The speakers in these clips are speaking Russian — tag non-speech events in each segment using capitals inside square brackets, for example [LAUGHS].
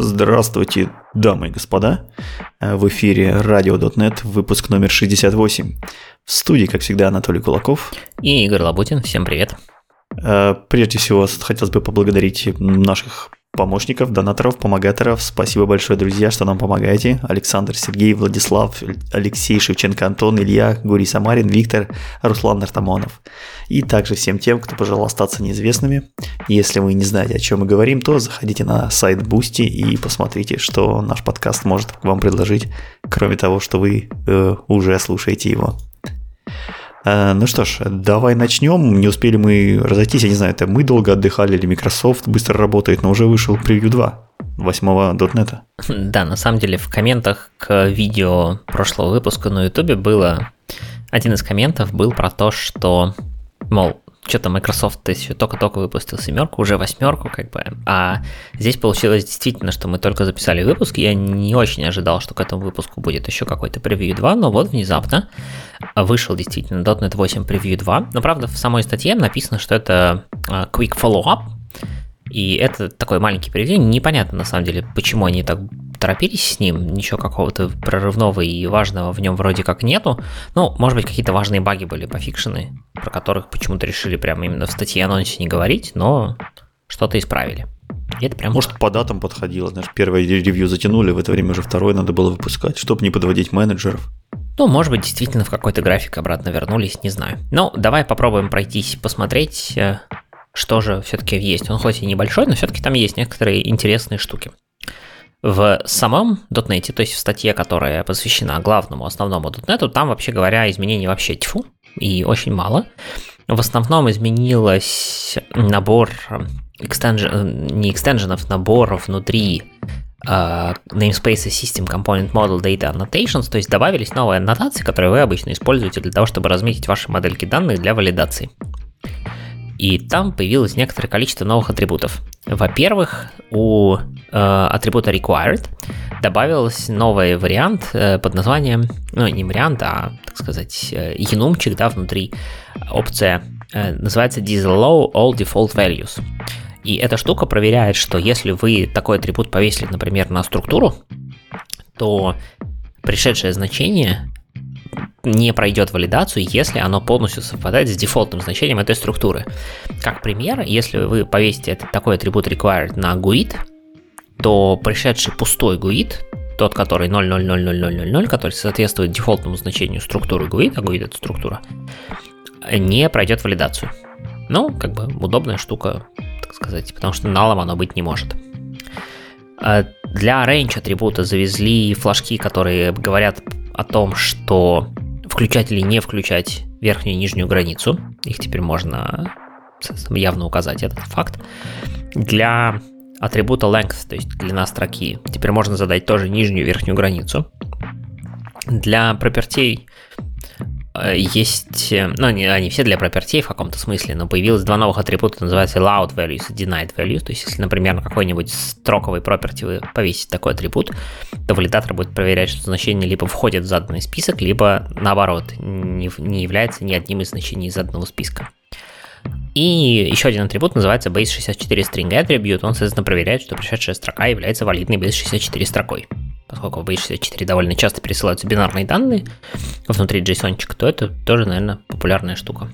Здравствуйте, дамы и господа. В эфире Radio.net, выпуск номер 68. В студии, как всегда, Анатолий Кулаков. И Игорь Лабутин. Всем привет. Э, прежде всего, хотелось бы поблагодарить наших помощников, донаторов, помогаторов. Спасибо большое, друзья, что нам помогаете. Александр, Сергей, Владислав, Алексей, Шевченко, Антон, Илья, Гурий Самарин, Виктор, Руслан Нартамонов. И также всем тем, кто пожелал остаться неизвестными. Если вы не знаете, о чем мы говорим, то заходите на сайт Boosty и посмотрите, что наш подкаст может вам предложить, кроме того, что вы э, уже слушаете его. Э, ну что ж, давай начнем. Не успели мы разойтись, я не знаю, это мы долго отдыхали или Microsoft быстро работает, но уже вышел превью 2 8 дотнета. Да, на самом деле в комментах к видео прошлого выпуска на YouTube было... Один из комментов был про то, что, мол, что-то Microsoft еще только-только выпустил семерку, уже восьмерку, как бы. А здесь получилось действительно, что мы только записали выпуск. Я не очень ожидал, что к этому выпуску будет еще какой-то превью 2, но вот внезапно вышел действительно .NET 8 превью 2. Но правда, в самой статье написано, что это а, quick follow-up, и это такой маленький превью. Непонятно, на самом деле, почему они так торопились с ним, ничего какого-то прорывного и важного в нем вроде как нету. Ну, может быть, какие-то важные баги были пофикшены, про которых почему-то решили прямо именно в статье анонсе не говорить, но что-то исправили. И это прям... Может, по датам подходило, знаешь, первое ревью затянули, в это время уже второе надо было выпускать, чтобы не подводить менеджеров. Ну, может быть, действительно в какой-то график обратно вернулись, не знаю. Ну, давай попробуем пройтись, посмотреть, э, что же все-таки есть. Он хоть и небольшой, но все-таки там есть некоторые интересные штуки. В самом .NET, то есть в статье, которая посвящена главному, основному .NET, там, вообще говоря, изменений вообще тьфу, и очень мало. В основном изменилось набор экстенжен, не экстенженов, наборов внутри uh, namespace System Component Model Data Annotations, то есть добавились новые аннотации, которые вы обычно используете для того, чтобы разметить ваши модельки данных для валидации. И там появилось некоторое количество новых атрибутов. Во-первых, у э, атрибута required добавился новый вариант э, под названием, ну не вариант, а, так сказать, э, енумчик, да, внутри опция э, называется disallow all default values. И эта штука проверяет, что если вы такой атрибут повесили, например, на структуру, то пришедшее значение не пройдет валидацию, если оно полностью совпадает с дефолтным значением этой структуры. Как пример, если вы повесите этот, такой атрибут required на GUID, то пришедший пустой GUID, тот, который 0.00000, который соответствует дефолтному значению структуры GUID, а GUID это структура, не пройдет валидацию. Ну, как бы удобная штука, так сказать, потому что налом оно быть не может. А для range атрибута завезли флажки, которые говорят о том, что включать или не включать верхнюю и нижнюю границу. Их теперь можно явно указать, этот факт. Для атрибута length, то есть длина строки, теперь можно задать тоже нижнюю и верхнюю границу. Для пропертей есть, э, ну, они, они все для пропертей в каком-то смысле, но появилось два новых атрибута, называется allowed values и denied values, то есть если, например, на какой-нибудь строковой проперти вы повесите такой атрибут, то валидатор будет проверять, что значение либо входит в заданный список, либо наоборот, не, не является ни одним из значений заданного списка. И еще один атрибут называется base64 string attribute, он, соответственно, проверяет, что пришедшая строка является валидной base64 строкой поскольку в base64 довольно часто пересылаются бинарные данные внутри JSON, то это тоже, наверное, популярная штука.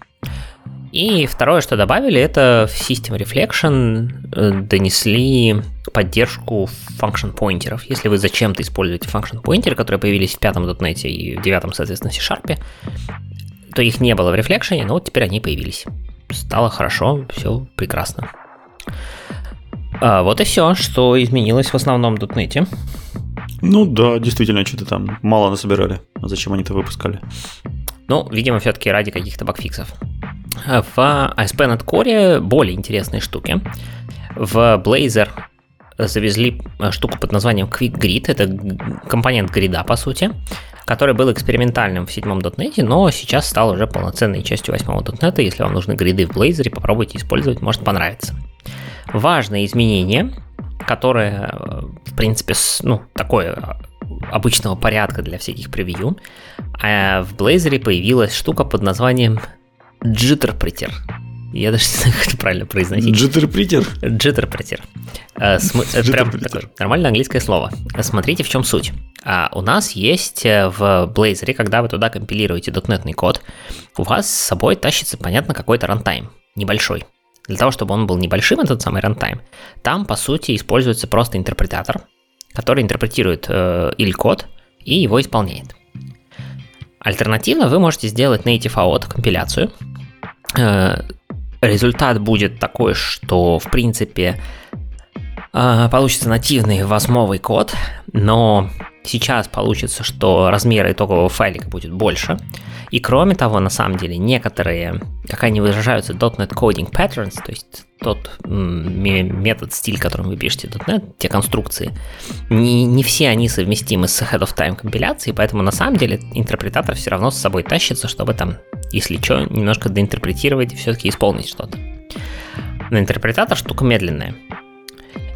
И второе, что добавили, это в System Reflection э, донесли поддержку function поинтеров. Если вы зачем-то используете function поинтеры, которые появились в пятом .NET и в девятом, соответственно, C-Sharp, то их не было в Reflection, но вот теперь они появились. Стало хорошо, все прекрасно. А вот и все, что изменилось в основном .NET. Ну да, действительно, что-то там мало насобирали. А зачем они это выпускали? Ну, видимо, все-таки ради каких-то багфиксов. В ASP.NET Core более интересные штуки. В Blazor завезли штуку под названием Quick Grid. Это компонент грида, по сути, который был экспериментальным в седьмом .NET, но сейчас стал уже полноценной частью восьмого .NET. Если вам нужны гриды в Blazor, попробуйте использовать, может понравиться. Важное изменение которое, э, в принципе, ну, такое обычного порядка для всяких превью. А в Blazor появилась штука под названием Jitterpreter. Я даже не знаю, как это правильно произносить. Джиттерпритер? Джиттерпритер. Э, прям такое нормальное английское слово. Смотрите, в чем суть. А у нас есть э, в Blazor, когда вы туда компилируете .NET ный код, у вас с собой тащится, понятно, какой-то runtime, небольшой. Для того, чтобы он был небольшим, этот самый runtime, там, по сути, используется просто интерпретатор, который интерпретирует э, IL-код и его исполняет. Альтернативно вы можете сделать native AOT компиляцию. Э, результат будет такой, что в принципе получится нативный восьмовый код, но сейчас получится, что размер итогового файлика будет больше. И кроме того, на самом деле, некоторые, как они выражаются, .NET Coding Patterns, то есть тот метод, стиль, которым вы пишете .NET, те конструкции, не, не все они совместимы с Head of Time компиляцией, поэтому на самом деле интерпретатор все равно с собой тащится, чтобы там, если что, немножко доинтерпретировать и все-таки исполнить что-то. Но интерпретатор штука медленная.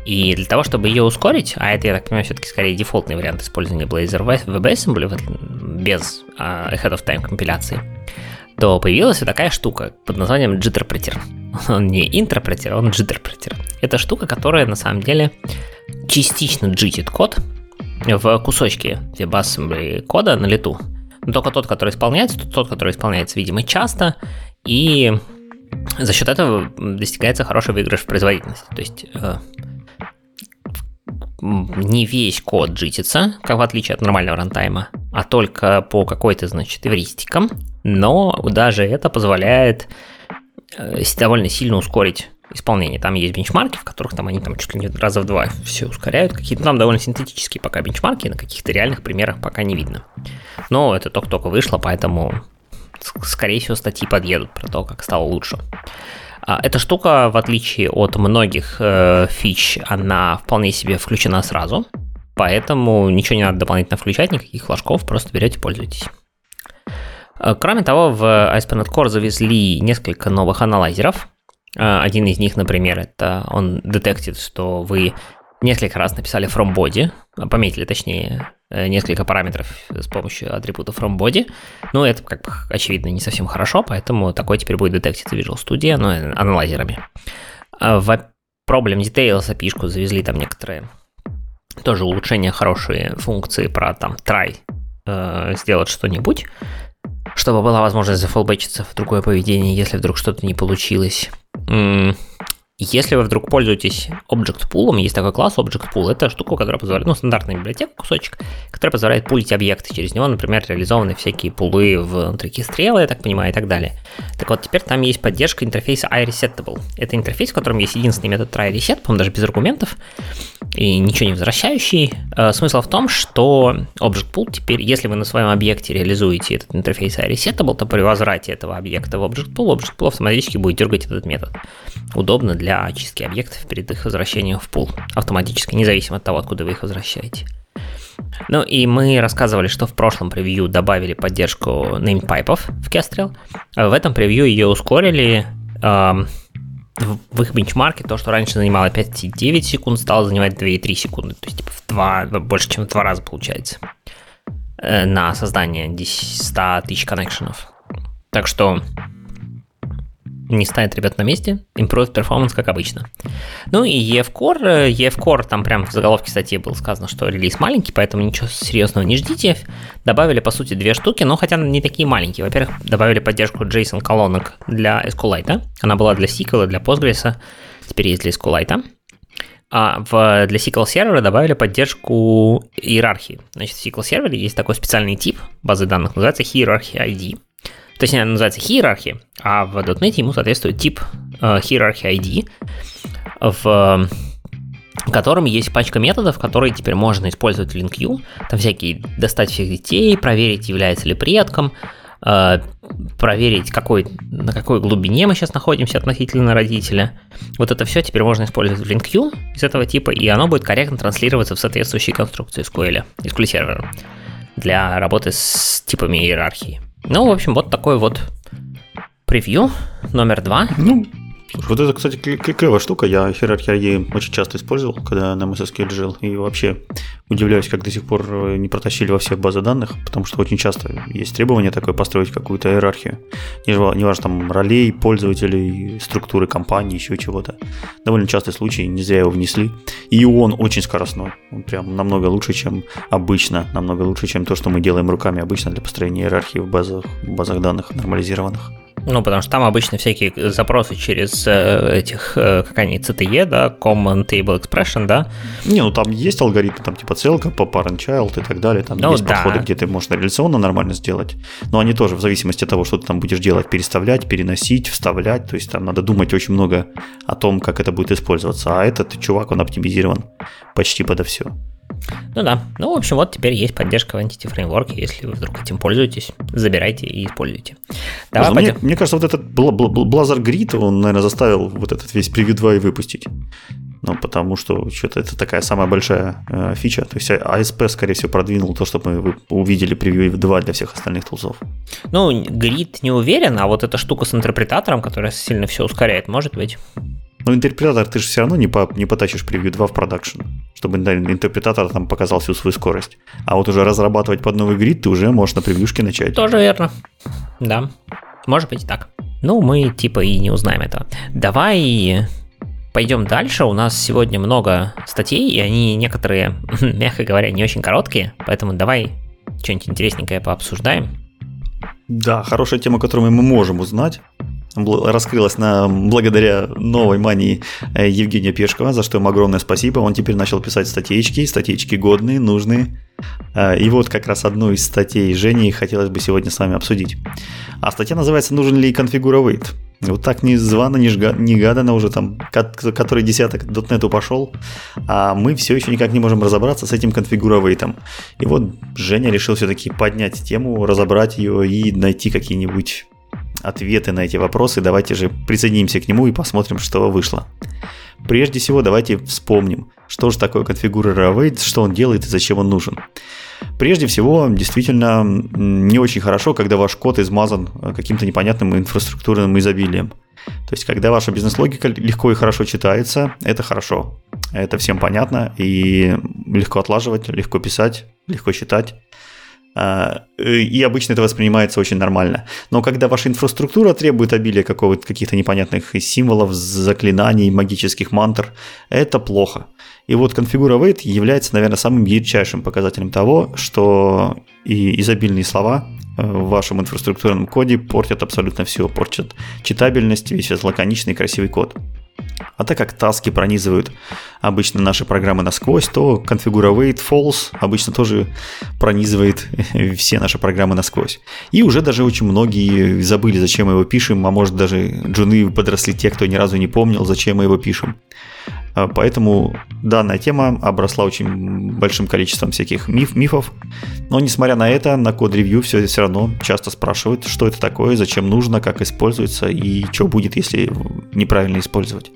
И для того, чтобы ее ускорить, а это, я так понимаю, все-таки скорее дефолтный вариант использования Blazor WebAssembly без uh, ahead of time компиляции, то появилась вот такая штука под названием Jitterpreter. [LAUGHS] Он не интерпретер, он Jitterpreter. Это штука, которая на самом деле частично джитит код в кусочке WebAssembly кода на лету. Но только тот, который исполняется, тот, который исполняется, видимо, часто, и за счет этого достигается хороший выигрыш в производительности. То есть э, не весь код джитится, как в отличие от нормального рантайма, а только по какой-то, значит, эвристикам, но даже это позволяет э, довольно сильно ускорить исполнение. Там есть бенчмарки, в которых там они там чуть ли не раза в два все ускоряют. Какие-то там довольно синтетические пока бенчмарки, на каких-то реальных примерах пока не видно. Но это только-только вышло, поэтому, скорее всего, статьи подъедут про то, как стало лучше. А, эта штука, в отличие от многих э, фич, она вполне себе включена сразу, поэтому ничего не надо дополнительно включать, никаких флажков, просто берете, пользуйтесь. Э, кроме того, в ASP.NET Core завезли несколько новых аналайзеров. Э, один из них, например, это он детектит, что вы несколько раз написали from body, пометили точнее Э, несколько параметров с помощью атрибута FromBody. Ну, это, как бы, очевидно, не совсем хорошо, поэтому такой теперь будет детектиться Visual Studio, но ну, аналайзерами. А в Problem Details API завезли там некоторые тоже улучшения, хорошие функции про там try э, сделать что-нибудь, чтобы была возможность зафолбэчиться в другое поведение, если вдруг что-то не получилось. Если вы вдруг пользуетесь Object Pool, есть такой класс Object Pool, это штука, которая позволяет, ну, стандартная библиотека, кусочек, которая позволяет пулить объекты. Через него, например, реализованы всякие пулы внутри стрелы, я так понимаю, и так далее. Так вот, теперь там есть поддержка интерфейса iResetable. Это интерфейс, в котором есть единственный метод try reset, по-моему, даже без аргументов, и ничего не возвращающий. Э, смысл в том, что Object Pool теперь, если вы на своем объекте реализуете этот интерфейс iResetable, то при возврате этого объекта в Object Pool, Object Pool автоматически будет дергать этот метод. Удобно для очистки объектов перед их возвращением в пул автоматически, независимо от того, откуда вы их возвращаете. Ну и мы рассказывали, что в прошлом превью добавили поддержку namepipов в Kestrel. В этом превью ее ускорили. В их бенчмарке то, что раньше занимало 5,9 секунд, стало занимать 2,3 секунды. То есть типа в два, больше, чем в два раза получается э, на создание 100 тысяч коннекшенов. Так что не станет ребят на месте, improved performance, как обычно. Ну и EF Core, EF Core, там прям в заголовке статьи было сказано, что релиз маленький, поэтому ничего серьезного не ждите. Добавили, по сути, две штуки, но хотя не такие маленькие. Во-первых, добавили поддержку JSON колонок для SQLite. Она была для SQL, для Postgres, теперь есть для SQLite. А в, для SQL сервера добавили поддержку иерархии. Значит, в SQL сервере есть такой специальный тип базы данных, называется Hierarchy ID. То есть она называется hierarchy, а в .NET ему соответствует тип uh, hierarchy ID, в котором есть пачка методов, которые теперь можно использовать в LinkU. Там всякие достать всех детей, проверить, является ли предком, uh, проверить, какой, на какой глубине мы сейчас находимся относительно родителя. Вот это все теперь можно использовать в LinkU из этого типа, и оно будет корректно транслироваться в соответствующие конструкции SQL, SQL сервера для работы с типами иерархии. Ну, в общем, вот такой вот превью номер два. Ну, Вот это, кстати, клевая штука. Я иерархию очень часто использовал, когда на MSSQL жил. И вообще удивляюсь, как до сих пор э, не протащили во все базы данных, потому что очень часто есть требование такое построить какую-то иерархию. Неважно, там ролей, пользователей, структуры компании, еще чего-то. Довольно частый случай, не зря его внесли. И он очень скоростной. Он прям намного лучше, чем обычно. Намного лучше, чем то, что мы делаем руками обычно для построения иерархии в базах, в базах данных нормализированных. Ну, потому что там обычно всякие запросы через э, этих, э, как они, CTE, да, Common Table Expression, да? Не, ну там есть алгоритмы, там типа целка по parent child и так далее, там ну, есть да. подходы, где ты можешь реляционно нормально сделать, но они тоже в зависимости от того, что ты там будешь делать, переставлять, переносить, вставлять, то есть там надо думать очень много о том, как это будет использоваться, а этот чувак, он оптимизирован почти подо все. Ну да. Ну, в общем, вот теперь есть поддержка в Entity Framework. Если вы вдруг этим пользуетесь, забирайте и используйте. Давай мне, мне кажется, вот этот Blazor Grid, он, наверное, заставил вот этот весь Preview 2 и выпустить. Ну, потому что что-то это такая самая большая э, фича. То есть ASP, скорее всего, продвинул то, что мы увидели Preview 2 для всех остальных тулзов. Ну, Grid не уверен, а вот эта штука с интерпретатором, которая сильно все ускоряет, может быть. Но интерпретатор ты же все равно не, по, не потащишь превью 2 в продакшн, чтобы интерпретатор там показал всю свою скорость. А вот уже разрабатывать под новый грид ты уже можешь на превьюшке начать. Тоже верно. Да. Может быть и так. Ну, мы типа и не узнаем этого. Давай пойдем дальше. У нас сегодня много статей, и они некоторые, [LAUGHS] мягко говоря, не очень короткие, поэтому давай что-нибудь интересненькое пообсуждаем. Да, хорошая тема, которую мы можем узнать раскрылась на, благодаря новой мании э, Евгения Пешкова, за что ему огромное спасибо. Он теперь начал писать статейки, статейки годные, нужные. Э, и вот как раз одну из статей Жени хотелось бы сегодня с вами обсудить. А статья называется «Нужен ли конфигуровейт?». Вот так не звано, не, жга, не гадано уже там, который десяток дотнету пошел, а мы все еще никак не можем разобраться с этим конфигуровейтом. И вот Женя решил все-таки поднять тему, разобрать ее и найти какие-нибудь ответы на эти вопросы. Давайте же присоединимся к нему и посмотрим, что вышло. Прежде всего, давайте вспомним, что же такое конфигура await, что он делает и зачем он нужен. Прежде всего, действительно не очень хорошо, когда ваш код измазан каким-то непонятным инфраструктурным изобилием. То есть, когда ваша бизнес-логика легко и хорошо читается, это хорошо. Это всем понятно и легко отлаживать, легко писать, легко считать. А, и обычно это воспринимается очень нормально. Но когда ваша инфраструктура требует обилия каких-то непонятных символов, заклинаний, магических мантр, это плохо. И вот конфигура wait является, наверное, самым ярчайшим показателем того, что и изобильные слова э, в вашем инфраструктурном коде портят абсолютно все, портят читабельность, весь лаконичный красивый код. А так как таски пронизывают обычно наши программы насквозь, то configure false обычно тоже пронизывает [LAUGHS] все наши программы насквозь. И уже даже очень многие забыли, зачем мы его пишем, а может даже джуны подросли те, кто ни разу не помнил, зачем мы его пишем. А, поэтому данная тема обросла очень большим количеством всяких миф, мифов. Но несмотря на это, на код-ревью все, все равно часто спрашивают, что это такое, зачем нужно, как используется и что будет, если неправильно использовать.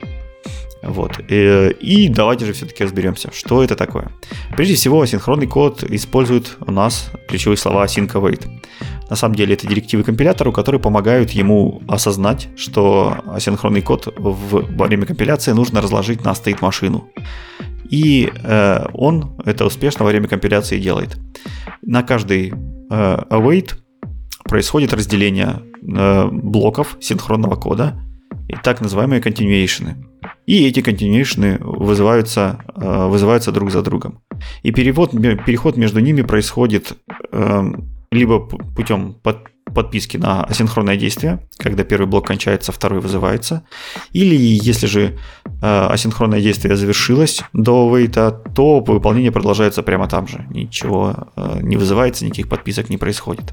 Вот. Э, и давайте же все-таки разберемся, что это такое. Прежде всего, асинхронный код использует у нас ключевые слова async await. На самом деле это директивы компилятору, которые помогают ему осознать, что асинхронный код в, во время компиляции нужно разложить на стоит машину. И э, он это успешно во время компиляции делает. На каждый э, await происходит разделение э, блоков синхронного кода и так называемые continuation. И эти continuation вызываются, э, вызываются друг за другом. И перевод, переход между ними происходит э, либо путем под, подписки на асинхронное действие, когда первый блок кончается, второй вызывается, или если же э, асинхронное действие завершилось до вейта, то выполнение продолжается прямо там же, ничего не вызывается, никаких подписок не происходит.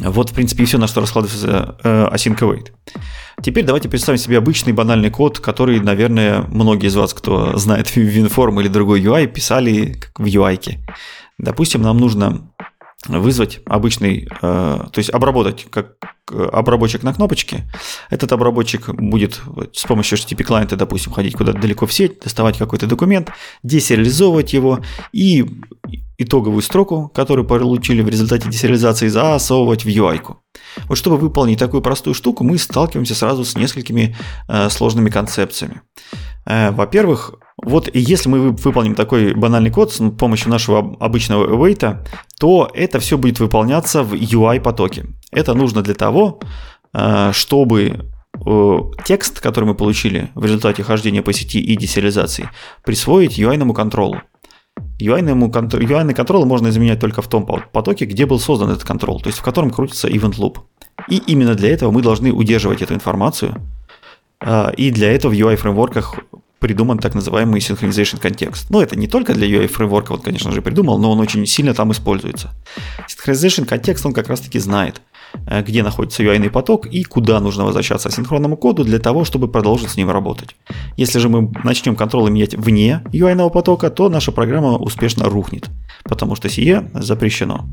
Вот, в принципе, и все, на что раскладывается э, async await. Теперь давайте представим себе обычный банальный код, который, наверное, многие из вас, кто знает [LAUGHS] WinForm или другой UI, писали в UI. -ке. Допустим, нам нужно вызвать обычный, э, то есть обработать как обработчик на кнопочке. Этот обработчик будет с помощью HTTP клиента, допустим, ходить куда-то далеко в сеть, доставать какой-то документ, десериализовывать его и итоговую строку, которую получили в результате десериализации, засовывать в UI. -ку. Вот чтобы выполнить такую простую штуку, мы сталкиваемся сразу с несколькими э, сложными концепциями. Э, во-первых, вот если мы выполним такой банальный код с помощью нашего обычного await, то это все будет выполняться в UI-потоке. Это нужно для того, э, чтобы э, текст, который мы получили в результате хождения по сети и десериализации, присвоить UI-ному контролу. UI-ному, UI контрол можно изменять только в том потоке, где был создан этот контрол, то есть в котором крутится event loop. И именно для этого мы должны удерживать эту информацию. Э, и для этого в UI-фреймворках придуман так называемый synchronization контекст. Ну, это не только для UI фреймворка, он, конечно же, придумал, но он очень сильно там используется. Synchronization контекст, он как раз-таки знает, э, где находится UI поток и куда нужно возвращаться асинхронному коду для того, чтобы продолжить с ним работать. Если же мы начнем контролы менять вне UI потока, то наша программа успешно рухнет, потому что сие запрещено.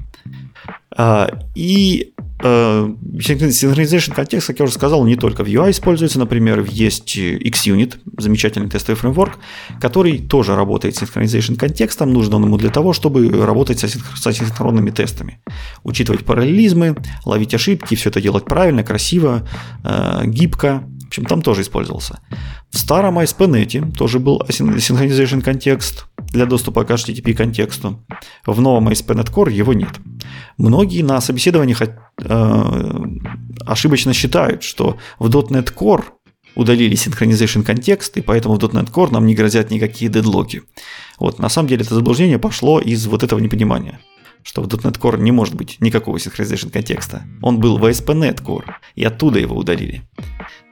А, и э, Synchronization контекст, как я уже сказал, не только в UI используется. Например, есть XUnit, замечательный тестовый фреймворк, который тоже работает с Synchronization контекстом. Нужен он ему для того, чтобы работать с асинхронными тестами. Учитывать параллелизмы, ловить ошибки, все это делать правильно, красиво, э, гибко. В общем, там тоже использовался. В старом ASP.NET тоже был Synchronization контекст для доступа к HTTP контексту. В новом ASP.NET Core его нет. Многие на собеседованиях э, ошибочно считают, что в .NET Core удалили Synchronization контекст, и поэтому в .NET Core нам не грозят никакие дедлоки. Вот, на самом деле это заблуждение пошло из вот этого непонимания что в .NET Core не может быть никакого Synchronization контекста. Он был в ASP.NET Core, и оттуда его удалили.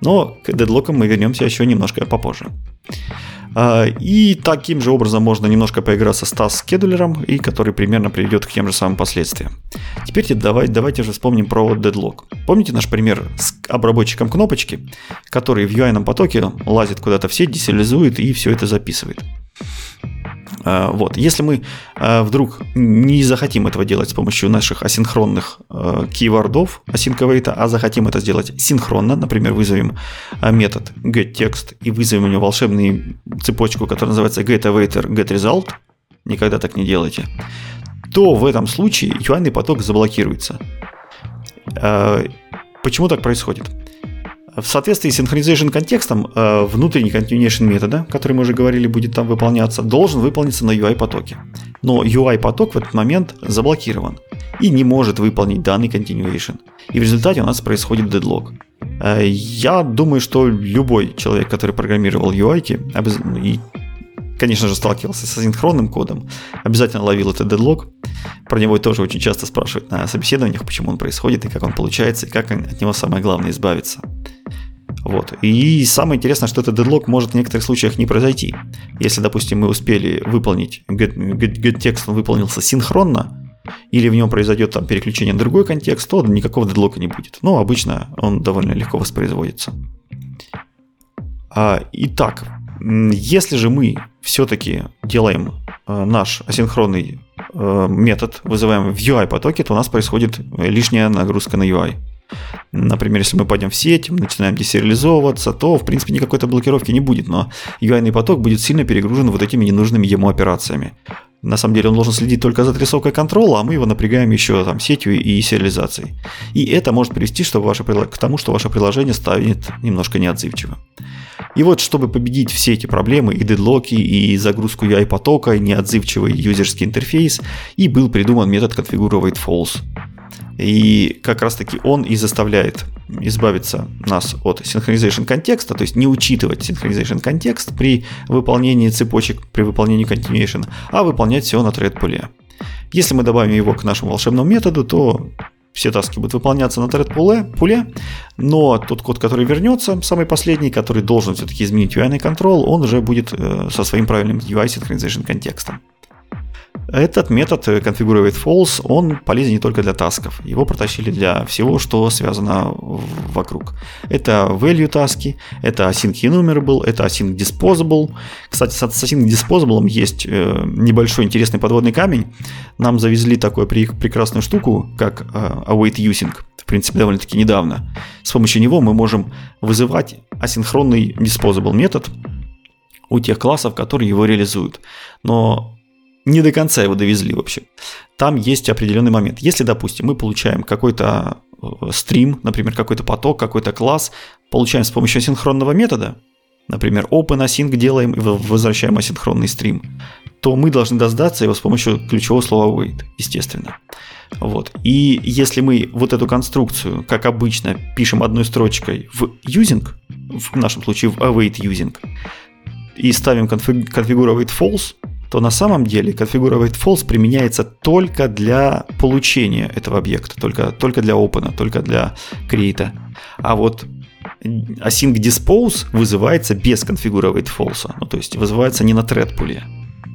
Но к дедлокам мы вернемся еще немножко попозже. А, и таким же образом можно немножко поиграться с task-скедулером, и который примерно приведет к тем же самым последствиям. Теперь давай, давайте же вспомним про deadlock. Помните наш пример с обработчиком кнопочки, который в UI потоке лазит куда-то в сеть, десериализует и все это записывает. А, вот. Если мы а, вдруг не захотим этого делать с помощью наших асинхронных а, кейвордов async а захотим это сделать синхронно, например, вызовем метод getText и вызовем у него волшебную цепочку, которая называется getAwaiter getResult, никогда так не делайте, то в этом случае UI поток заблокируется. Почему так происходит? В соответствии с synchronization контекстом, э, внутренний continuation метода, который мы уже говорили, будет там выполняться, должен выполниться на UI потоке. Но UI поток в этот момент заблокирован и не может выполнить данный continuation. И в результате у нас происходит дедлог. Э, я думаю, что любой человек, который программировал UI, и конечно же, сталкивался с асинхронным кодом, обязательно ловил этот дедлог. Про него тоже очень часто спрашивают на собеседованиях, почему он происходит и как он получается, и как от него самое главное избавиться. Вот. И самое интересное, что этот дедлог может в некоторых случаях не произойти. Если, допустим, мы успели выполнить, get, get, get текст выполнился синхронно, или в нем произойдет там переключение на другой контекст, то никакого дедлока не будет. Но обычно он довольно легко воспроизводится. А, итак, если же мы все-таки делаем э, наш асинхронный э, метод, вызываем в UI потоке, то у нас происходит лишняя нагрузка на UI. Например, если мы пойдем в сеть, начинаем десериализовываться, то, в принципе, никакой-то блокировки не будет, но UI поток будет сильно перегружен вот этими ненужными ему операциями. На самом деле он должен следить только за отрисовкой контрола, а мы его напрягаем еще там сетью и сериализацией. И это может привести что ваше, к тому, что ваше приложение станет немножко неотзывчивым. И вот, чтобы победить все эти проблемы, и дедлоки, и загрузку UI-потока, и неотзывчивый юзерский интерфейс, и был придуман метод configure false. И как раз таки он и заставляет избавиться нас от synchronization контекста, то есть не учитывать synchronization контекст при выполнении цепочек, при выполнении continuation, а выполнять все на thread пуле. Если мы добавим его к нашему волшебному методу, то все таски будут выполняться на thread пуле, пуле, но тот код, который вернется, самый последний, который должен все-таки изменить UI control, он уже будет э, со своим правильным UI synchronization контекстом. Этот метод configurate false, он полезен не только для тасков. Его протащили для всего, что связано вокруг. Это value таски, это async enumerable, это async disposable. Кстати, с async disposable есть э, небольшой интересный подводный камень. Нам завезли такую прекрасную штуку, как э, await using. В принципе, довольно-таки недавно. С помощью него мы можем вызывать асинхронный disposable метод у тех классов, которые его реализуют. Но не до конца его довезли вообще. Там есть определенный момент. Если, допустим, мы получаем какой-то э, стрим, например, какой-то поток, какой-то класс, получаем с помощью асинхронного метода, например, OpenAsync делаем и возвращаем асинхронный стрим, то мы должны дождаться его с помощью ключевого слова wait, естественно. Вот. И если мы вот эту конструкцию, как обычно, пишем одной строчкой в using, в нашем случае в await using, и ставим configure false, то на самом деле configure false применяется только для получения этого объекта, только, только для open, только для create. А вот async dispose вызывается без configure false, ну, то есть вызывается не на thread.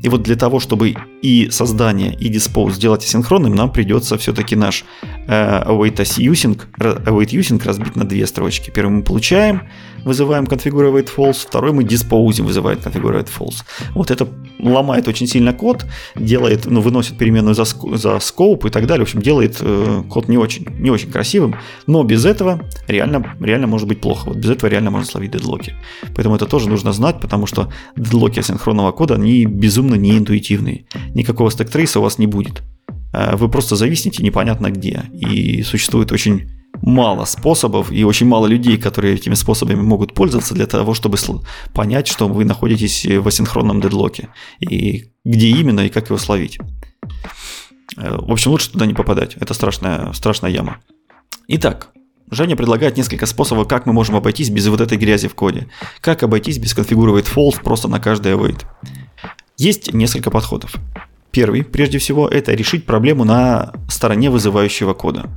И вот для того, чтобы и создание, и dispose сделать асинхронным, нам придется все-таки наш э, await using, await using разбить на две строчки. Первый мы получаем, вызываем configure false, второй мы disposing вызывает configure false. Вот это ломает очень сильно код, делает, ну, выносит переменную за, за scope и так далее. В общем, делает э, код не очень, не очень красивым, но без этого реально, реально может быть плохо. Вот без этого реально можно словить дедлоки. Поэтому это тоже нужно знать, потому что дедлоки асинхронного кода, они безумно неинтуитивные. Никакого стек-трейса у вас не будет. Э, вы просто зависнете непонятно где. И существует очень мало способов и очень мало людей, которые этими способами могут пользоваться для того, чтобы понять, что вы находитесь в асинхронном дедлоке и где именно и как его словить. Э, в общем, лучше туда не попадать. Это страшная, страшная яма. Итак, Женя предлагает несколько способов, как мы можем обойтись без вот этой грязи в коде. Как обойтись без конфигурировать false просто на каждый await. Есть несколько подходов. Первый, прежде всего, это решить проблему на стороне вызывающего кода.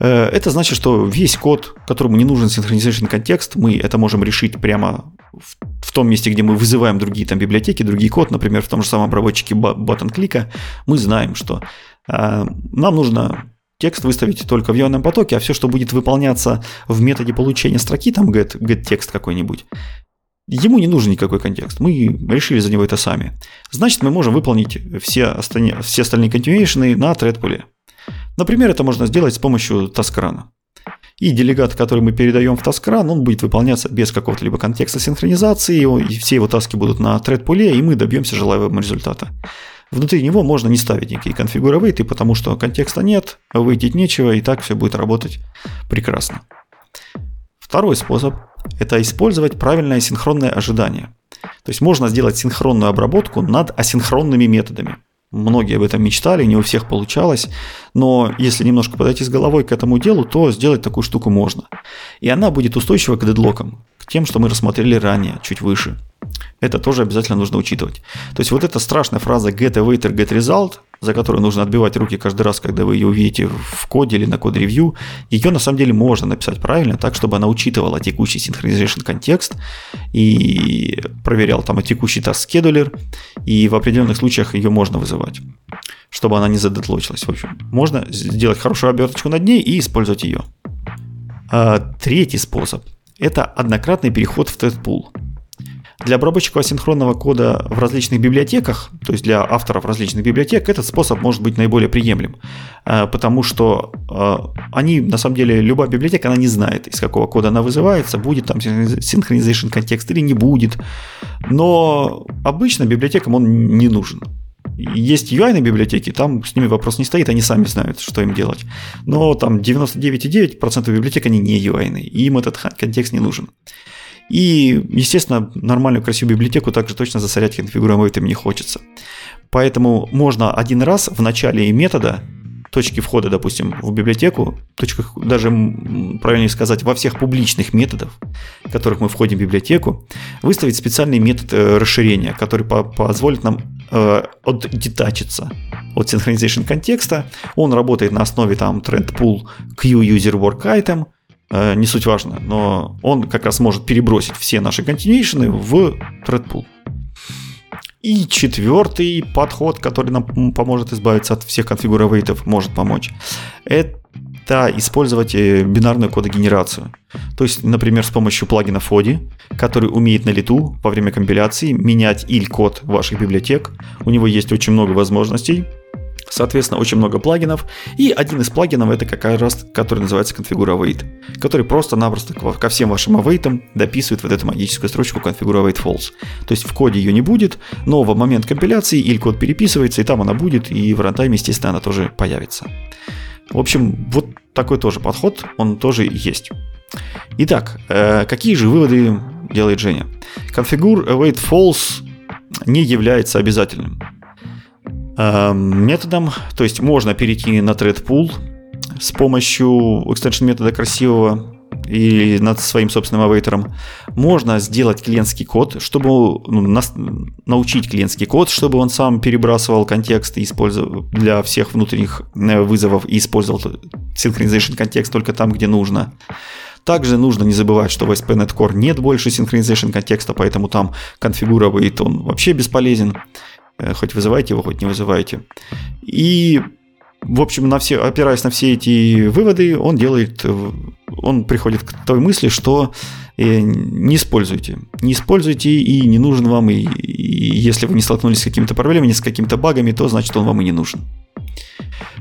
Э, это значит, что весь код, которому не нужен синхронизation контекст, мы это можем решить прямо в, в том месте, где мы вызываем другие там библиотеки, другие код, например, в том же самом обработчике button клика, мы знаем, что э, нам нужно текст выставить только в ионном потоке, а все, что будет выполняться в методе получения строки, там get, get текст какой-нибудь, ему не нужен никакой контекст. Мы решили за него это сами. Значит, мы можем выполнить все остальные, все остальные continuation на thread Например, это можно сделать с помощью таскрана. И делегат, который мы передаем в таскран, он будет выполняться без какого-то либо контекста синхронизации, и все его таски будут на thread-пуле, и мы добьемся желаемого результата. Внутри него можно не ставить никакие конфигуровейты, потому что контекста нет, выйти нечего, и так все будет работать прекрасно. Второй способ – это использовать правильное синхронное ожидание. То есть можно сделать синхронную обработку над асинхронными методами. Многие об этом мечтали, не у всех получалось, но если немножко подойти с головой к этому делу, то сделать такую штуку можно. И она будет устойчива к дедлокам, тем, что мы рассмотрели ранее, чуть выше. Это тоже обязательно нужно учитывать. То есть вот эта страшная фраза get await get result, за которую нужно отбивать руки каждый раз, когда вы ее увидите в коде или на код-ревью, ее на самом деле можно написать правильно, так, чтобы она учитывала текущий synchronization контекст и проверял там текущий task scheduler, и в определенных случаях ее можно вызывать, чтобы она не задедлочилась. В общем, можно сделать хорошую оберточку над ней и использовать ее. А, третий способ – это однократный переход в pool. Для обработчиков асинхронного кода в различных библиотеках, то есть для авторов различных библиотек, этот способ может быть наиболее приемлем, э, потому что э, они, на самом деле, любая библиотека, она не знает, из какого кода она вызывается, будет там synchronization контекст или не будет. Но обычно библиотекам он не нужен. Есть UI библиотеки, там с ними вопрос не стоит, они сами знают, что им делать. Но там 99,9% библиотек, они не UI, им этот контекст не нужен. И, естественно, нормальную красивую библиотеку также точно засорять конфигуруемым не хочется. Поэтому можно один раз в начале метода точки входа, допустим, в библиотеку, точках, даже правильнее сказать, во всех публичных методах, в которых мы входим в библиотеку, выставить специальный метод э, расширения, который по позволит нам э, отдетачиться от synchronization контекста. Он работает на основе там trend pool q user work item – Э, не суть важно, но он как раз может перебросить все наши continuation в thread pool. И четвертый подход, который нам поможет избавиться от всех конфигуровейтов, может помочь, это использовать э, бинарную кодогенерацию. То есть, например, с помощью плагина Fodi, который умеет на лету во время компиляции менять иль-код ваших библиотек. У него есть очень много возможностей, Соответственно, очень много плагинов. И один из плагинов это как раз, который называется Configure Await, который просто-напросто ко всем вашим await дописывает вот эту магическую строчку Configure Await False. То есть в коде ее не будет, но в момент компиляции или код переписывается, и там она будет, и в рантайме, естественно, она тоже появится. В общем, вот такой тоже подход, он тоже есть. Итак, э, какие же выводы делает Женя? Configure Await False не является обязательным. Эм, методом. То есть можно перейти на thread pool с помощью extension метода красивого и над своим собственным авейтером. Можно сделать клиентский код, чтобы ну, нас, научить клиентский код, чтобы он сам перебрасывал контекст и использовал для всех внутренних э, вызовов и использовал synchronization контекст только там, где нужно. Также нужно не забывать, что в ASP.NET Core нет больше synchronization контекста, поэтому там конфигуровать он вообще бесполезен. Э, хоть вызываете его, хоть не вызываете. И, в общем, на все, опираясь на все эти выводы, он делает, э, он приходит к той мысли, что э, не используйте. Не используйте и не нужен вам, и, и если вы не столкнулись с какими-то проблемами, с какими-то багами, то значит он вам и не нужен.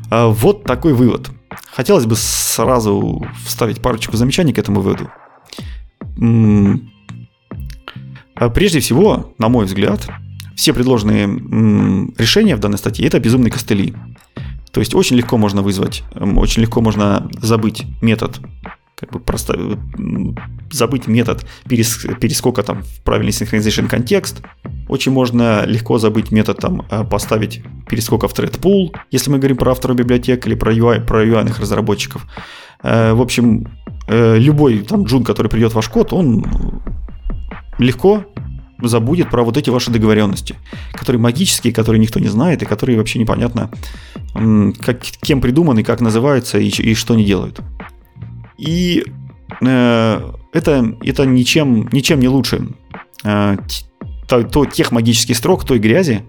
А вот такой вывод. Хотелось бы сразу вставить парочку замечаний к этому выводу. А прежде всего, на мой взгляд, все предложенные решения в данной статье это безумные костыли. То есть очень легко можно вызвать, очень легко можно забыть метод, как бы просто забыть метод перескока там в правильный synchronization контекст. Очень можно легко забыть метод там э, поставить перескока в thread pool, если мы говорим про автора библиотек или про UI, про UI разработчиков. Э, в общем, э, любой там джун, который придет в ваш код, он легко забудет про вот эти ваши договоренности, которые магические, которые никто не знает, и которые вообще непонятно, как, кем придуманы, как называются и, и что они делают. И э, это, это ничем, ничем не лучше э, то, то, тех магических строк, той грязи,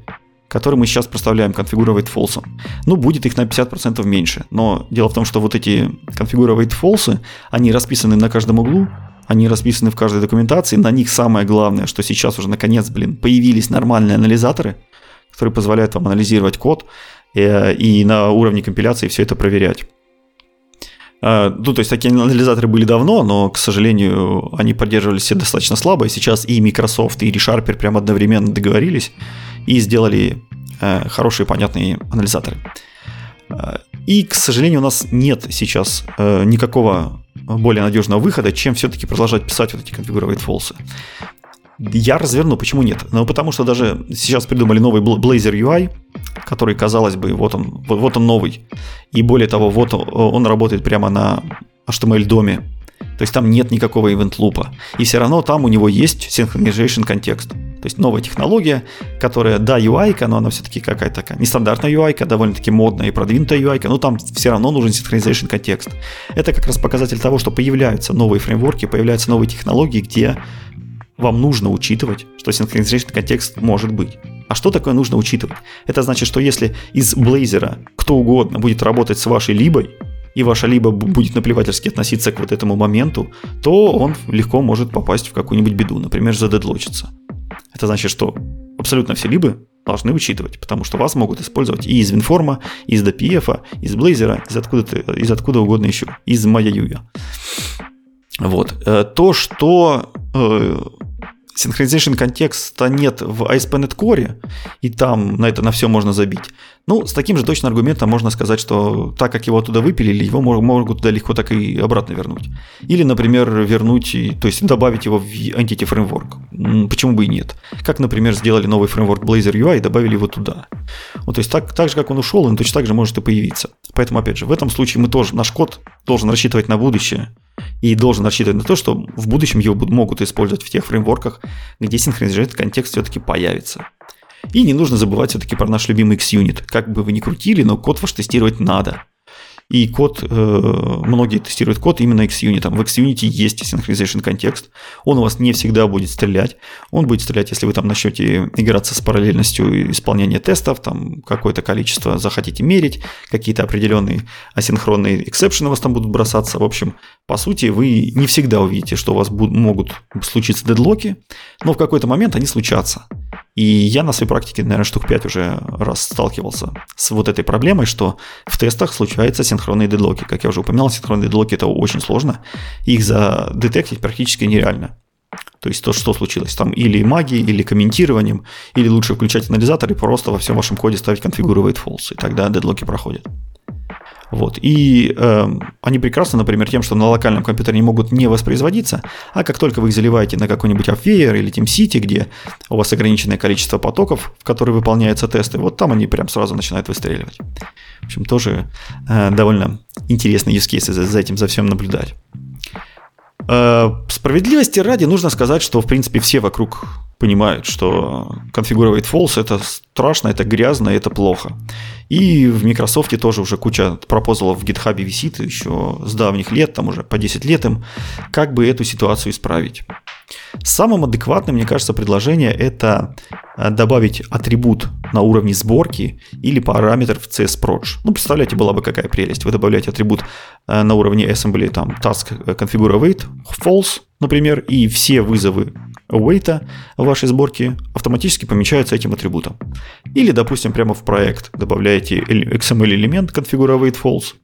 которые мы сейчас проставляем конфигурировать фолсом. Ну, будет их на 50% меньше. Но дело в том, что вот эти конфигурировать фолсы, они расписаны на каждом углу, они расписаны в каждой документации. На них самое главное, что сейчас уже наконец, блин, появились нормальные анализаторы, которые позволяют вам анализировать код и, э, и на уровне компиляции все это проверять. Э, ну, то есть такие анализаторы были давно, но, к сожалению, они поддерживались все достаточно слабо, и сейчас и Microsoft, и ReSharper прям одновременно договорились и сделали э, хорошие, понятные анализаторы. И, к сожалению, у нас нет сейчас никакого более надежного выхода, чем все-таки продолжать писать вот эти конфигурировать фолсы. Я разверну, почему нет? Ну, потому что даже сейчас придумали новый Blazor UI, который, казалось бы, вот он, вот он новый. И более того, вот он, он работает прямо на HTML-доме. То есть там нет никакого event-лупа. И все равно там у него есть synchronization контекст. То есть новая технология, которая, да, UI, но она все-таки какая-то такая нестандартная UI, довольно-таки модная и продвинутая UI, но там все равно нужен synchronization контекст. Это как раз показатель того, что появляются новые фреймворки, появляются новые технологии, где вам нужно учитывать, что synchronization контекст может быть. А что такое нужно учитывать? Это значит, что если из Blazor кто угодно будет работать с вашей либой, и ваша либо будет наплевательски относиться к вот этому моменту, то он легко может попасть в какую-нибудь беду, например, задедлочиться. Это значит, что абсолютно все либы должны учитывать, потому что вас могут использовать и из Винформа, и из DPF, из Blazor, из откуда, из откуда угодно еще, из MyAUI. Вот. Э, то, что э, контекста нет в ASP.NET Core, и там на это на все можно забить. Ну, с таким же точно аргументом можно сказать, что так как его оттуда выпилили, его могут туда легко так и обратно вернуть. Или, например, вернуть, то есть добавить его в Entity Framework. Почему бы и нет? Как, например, сделали новый фреймворк Blazor UI и добавили его туда. Вот, то есть так, так же, как он ушел, он точно так же может и появиться. Поэтому, опять же, в этом случае мы тоже, наш код должен рассчитывать на будущее и должен рассчитывать на то, что в будущем его могут использовать в тех фреймворках, где синхронизированный контекст все-таки появится. И не нужно забывать все-таки про наш любимый X-Unit. Как бы вы ни крутили, но код ваш тестировать надо. И код, э, многие тестируют код именно XUnit. В XUnit есть synchronization контекст. Он у вас не всегда будет стрелять. Он будет стрелять, если вы там начнете играться с параллельностью исполнения тестов, там какое-то количество захотите мерить, какие-то определенные асинхронные эксепшены у вас там будут бросаться. В общем, по сути, вы не всегда увидите, что у вас будут, могут случиться дедлоки, но в какой-то момент они случатся. И я на своей практике, наверное, штук 5 уже раз сталкивался с вот этой проблемой, что в тестах случаются синхронные дедлоки. Как я уже упоминал, синхронные дедлоки это очень сложно. Их задетектить практически нереально. То есть то, что случилось. Там или магией, или комментированием, или лучше включать анализатор и просто во всем вашем коде ставить configure false, и тогда дедлоки проходят. Вот. И э, они прекрасны, например, тем, что на локальном компьютере не могут не воспроизводиться, а как только вы их заливаете на какой-нибудь Appware или TeamCity, где у вас ограниченное количество потоков, в которые выполняются тесты, вот там они прям сразу начинают выстреливать. В общем, тоже э, довольно интересные use cases за, за этим, за всем наблюдать. Э, справедливости ради нужно сказать, что, в принципе, все вокруг понимают, что конфигурировать false это страшно, это грязно, это плохо. И в Microsoft тоже уже куча пропозалов в GitHub висит еще с давних лет, там уже по 10 лет им, как бы эту ситуацию исправить. Самым адекватным, мне кажется, предложение это э, добавить атрибут на уровне сборки или параметр в CSProj. Ну, представляете, была бы какая прелесть. Вы добавляете атрибут э, на уровне assembly, там, task э, configure await, false, например, и все вызовы await в вашей сборке автоматически помечаются этим атрибутом. Или, допустим, прямо в проект добавляете XML элемент configure await false,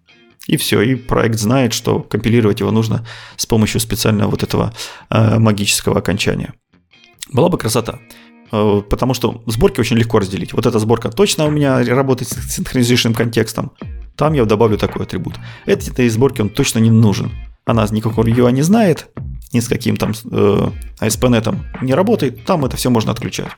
и все, и проект знает, что компилировать его нужно с помощью специального вот этого э, магического окончания. Была бы красота. Э, потому что сборки очень легко разделить. Вот эта сборка точно у меня работает с синхронизированным контекстом. Там я добавлю такой атрибут. Этой сборки он точно не нужен. Она никакого UI не знает, ни с каким там э, ASP.NET не работает. Там это все можно отключать.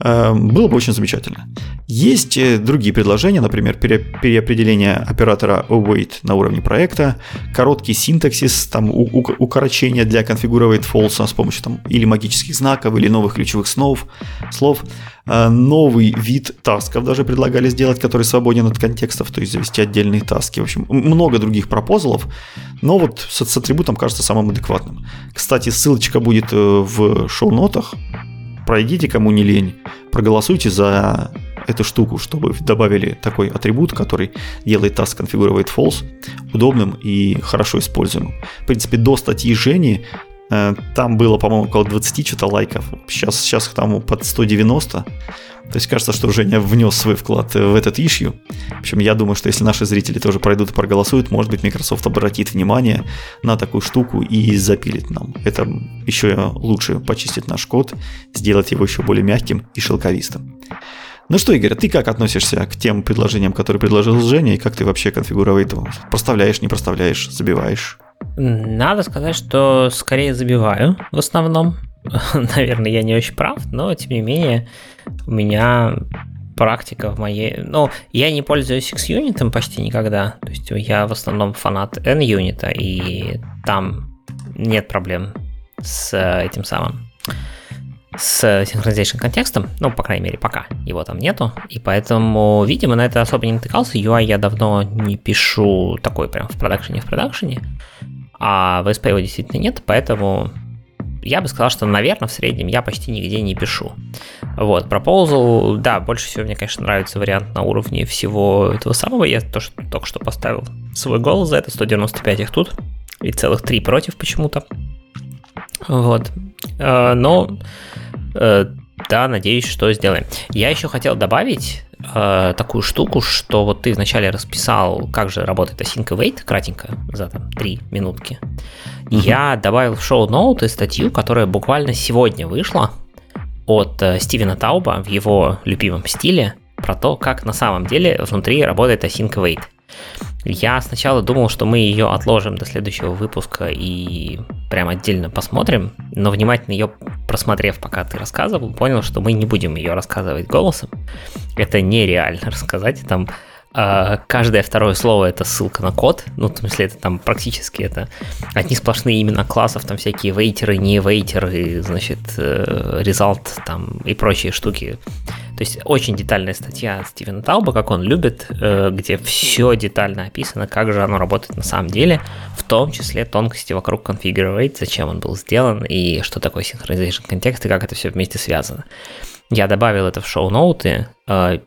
Эм, было бы очень замечательно. Есть э, другие предложения, например, переопределение оператора await на уровне проекта, короткий синтаксис, там укорочение для configure false с помощью там, или магических знаков, или новых ключевых слов, слов. Э, новый вид тасков даже предлагали сделать, который свободен от контекстов, то есть завести отдельные таски. В общем, много других пропозалов, но вот с, с атрибутом кажется самым адекватным. Кстати, ссылочка будет э, в шоу-нотах, пройдите, кому не лень, проголосуйте за эту штуку, чтобы добавили такой атрибут, который делает task configurate false удобным и хорошо используемым. В принципе, до статьи Жени там было, по-моему, около 20 что-то лайков. Сейчас, сейчас там под 190. То есть кажется, что Женя внес свой вклад в этот ишью. В общем, я думаю, что если наши зрители тоже пройдут и проголосуют, может быть, Microsoft обратит внимание на такую штуку и запилит нам. Это еще лучше почистит наш код, сделать его еще более мягким и шелковистым. Ну что, Игорь, а ты как относишься к тем предложениям, которые предложил Женя, и как ты вообще конфигуровать? Проставляешь, не проставляешь, забиваешь? Надо сказать, что скорее забиваю в основном. [LAUGHS] наверное, я не очень прав, но тем не менее у меня практика в моей... Ну, я не пользуюсь X-Unit почти никогда. То есть я в основном фанат N-Unit, и там нет проблем с этим самым с synchronization контекстом, ну, по крайней мере, пока его там нету, и поэтому, видимо, на это особо не натыкался, UI я давно не пишу такой прям в продакшене в продакшене, а в SP его действительно нет, поэтому я бы сказал, что, наверное, в среднем я почти нигде не пишу. Вот, Proposal, да, больше всего мне, конечно, нравится вариант на уровне всего этого самого. Я то, что, только что поставил свой голос за это, 195 их тут, и целых 3 против почему-то. Вот. Э, но, э, да, надеюсь, что сделаем. Я еще хотел добавить э, такую штуку, что вот ты вначале расписал, как же работает async await, кратенько, за там 3 минутки. Mm-hmm. Я добавил в шоу-ноуты статью, которая буквально сегодня вышла от э, Стивена Тауба в его любимом стиле про то, как на самом деле внутри работает async await. Я сначала думал, что мы ее отложим до следующего выпуска и прям отдельно посмотрим, но внимательно ее просмотрев, пока ты рассказывал, понял, что мы не будем ее рассказывать голосом. Это нереально [LAUGHS] рассказать. Там каждое второе слово это ссылка на код. Ну, в смысле, это там практически это одни сплошные имена классов, там всякие вейтеры, не вейтеры, значит, э, result там и прочие штуки. То есть очень детальная статья Стивена Тауба, как он любит, э, где все детально описано, как же оно работает на самом деле, в том числе тонкости вокруг configure зачем он был сделан и что такое synchronization контекст и как это все вместе связано. Я добавил это в шоу-ноуты, э,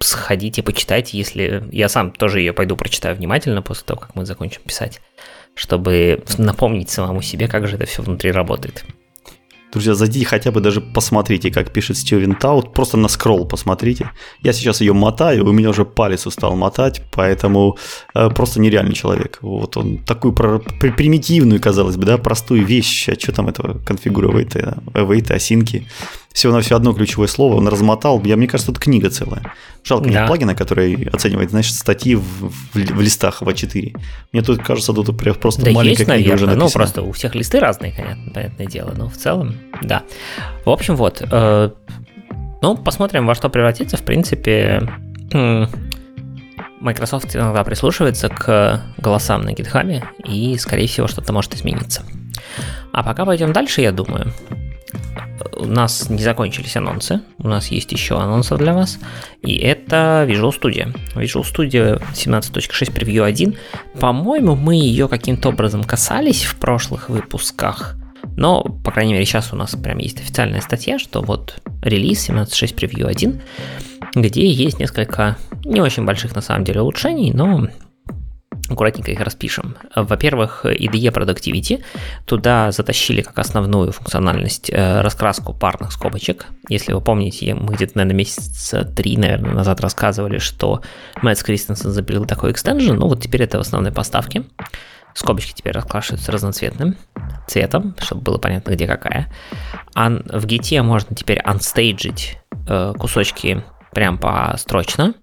сходите, почитайте, если... Я сам тоже ее пойду прочитаю внимательно после того, как мы закончим писать, чтобы напомнить самому себе, как же это все внутри работает. Друзья, зайдите хотя бы даже посмотрите, как пишет Стивен Таут. Просто на скролл посмотрите. Я сейчас ее мотаю, у меня уже палец устал мотать, поэтому э, просто нереальный человек. Вот он такую про, примитивную, казалось бы, да, простую вещь. А что там этого конфигуровать, await, осинки всего на все одно ключевое слово, он размотал. Я, мне кажется, тут книга целая. Жалко, да. нет плагина, который оценивает, значит, статьи в, в, в листах А4. Мне тут кажется, тут просто да маленькая есть, книга наверное. уже ну, написана. Ну, просто у всех листы разные, конечно, понятное дело, но в целом, да. В общем, вот. Э, ну, посмотрим, во что превратится. В принципе, Microsoft иногда прислушивается к голосам на GitHub, и, скорее всего, что-то может измениться. А пока пойдем дальше, я думаю у нас не закончились анонсы, у нас есть еще анонсы для вас, и это Visual Studio. Visual Studio 17.6 Preview 1. По-моему, мы ее каким-то образом касались в прошлых выпусках, но, по крайней мере, сейчас у нас прям есть официальная статья, что вот релиз 17.6 Preview 1, где есть несколько не очень больших на самом деле улучшений, но аккуратненько их распишем. Во-первых, IDE Productivity. Туда затащили как основную функциональность э, раскраску парных скобочек. Если вы помните, мы где-то, наверное, месяца три, наверное, назад рассказывали, что Мэтт Кристенсен запилил такой экстенжен. Ну вот теперь это в основной поставке. Скобочки теперь раскрашиваются разноцветным цветом, чтобы было понятно, где какая. А в Git можно теперь анстейджить э, кусочки прям построчно.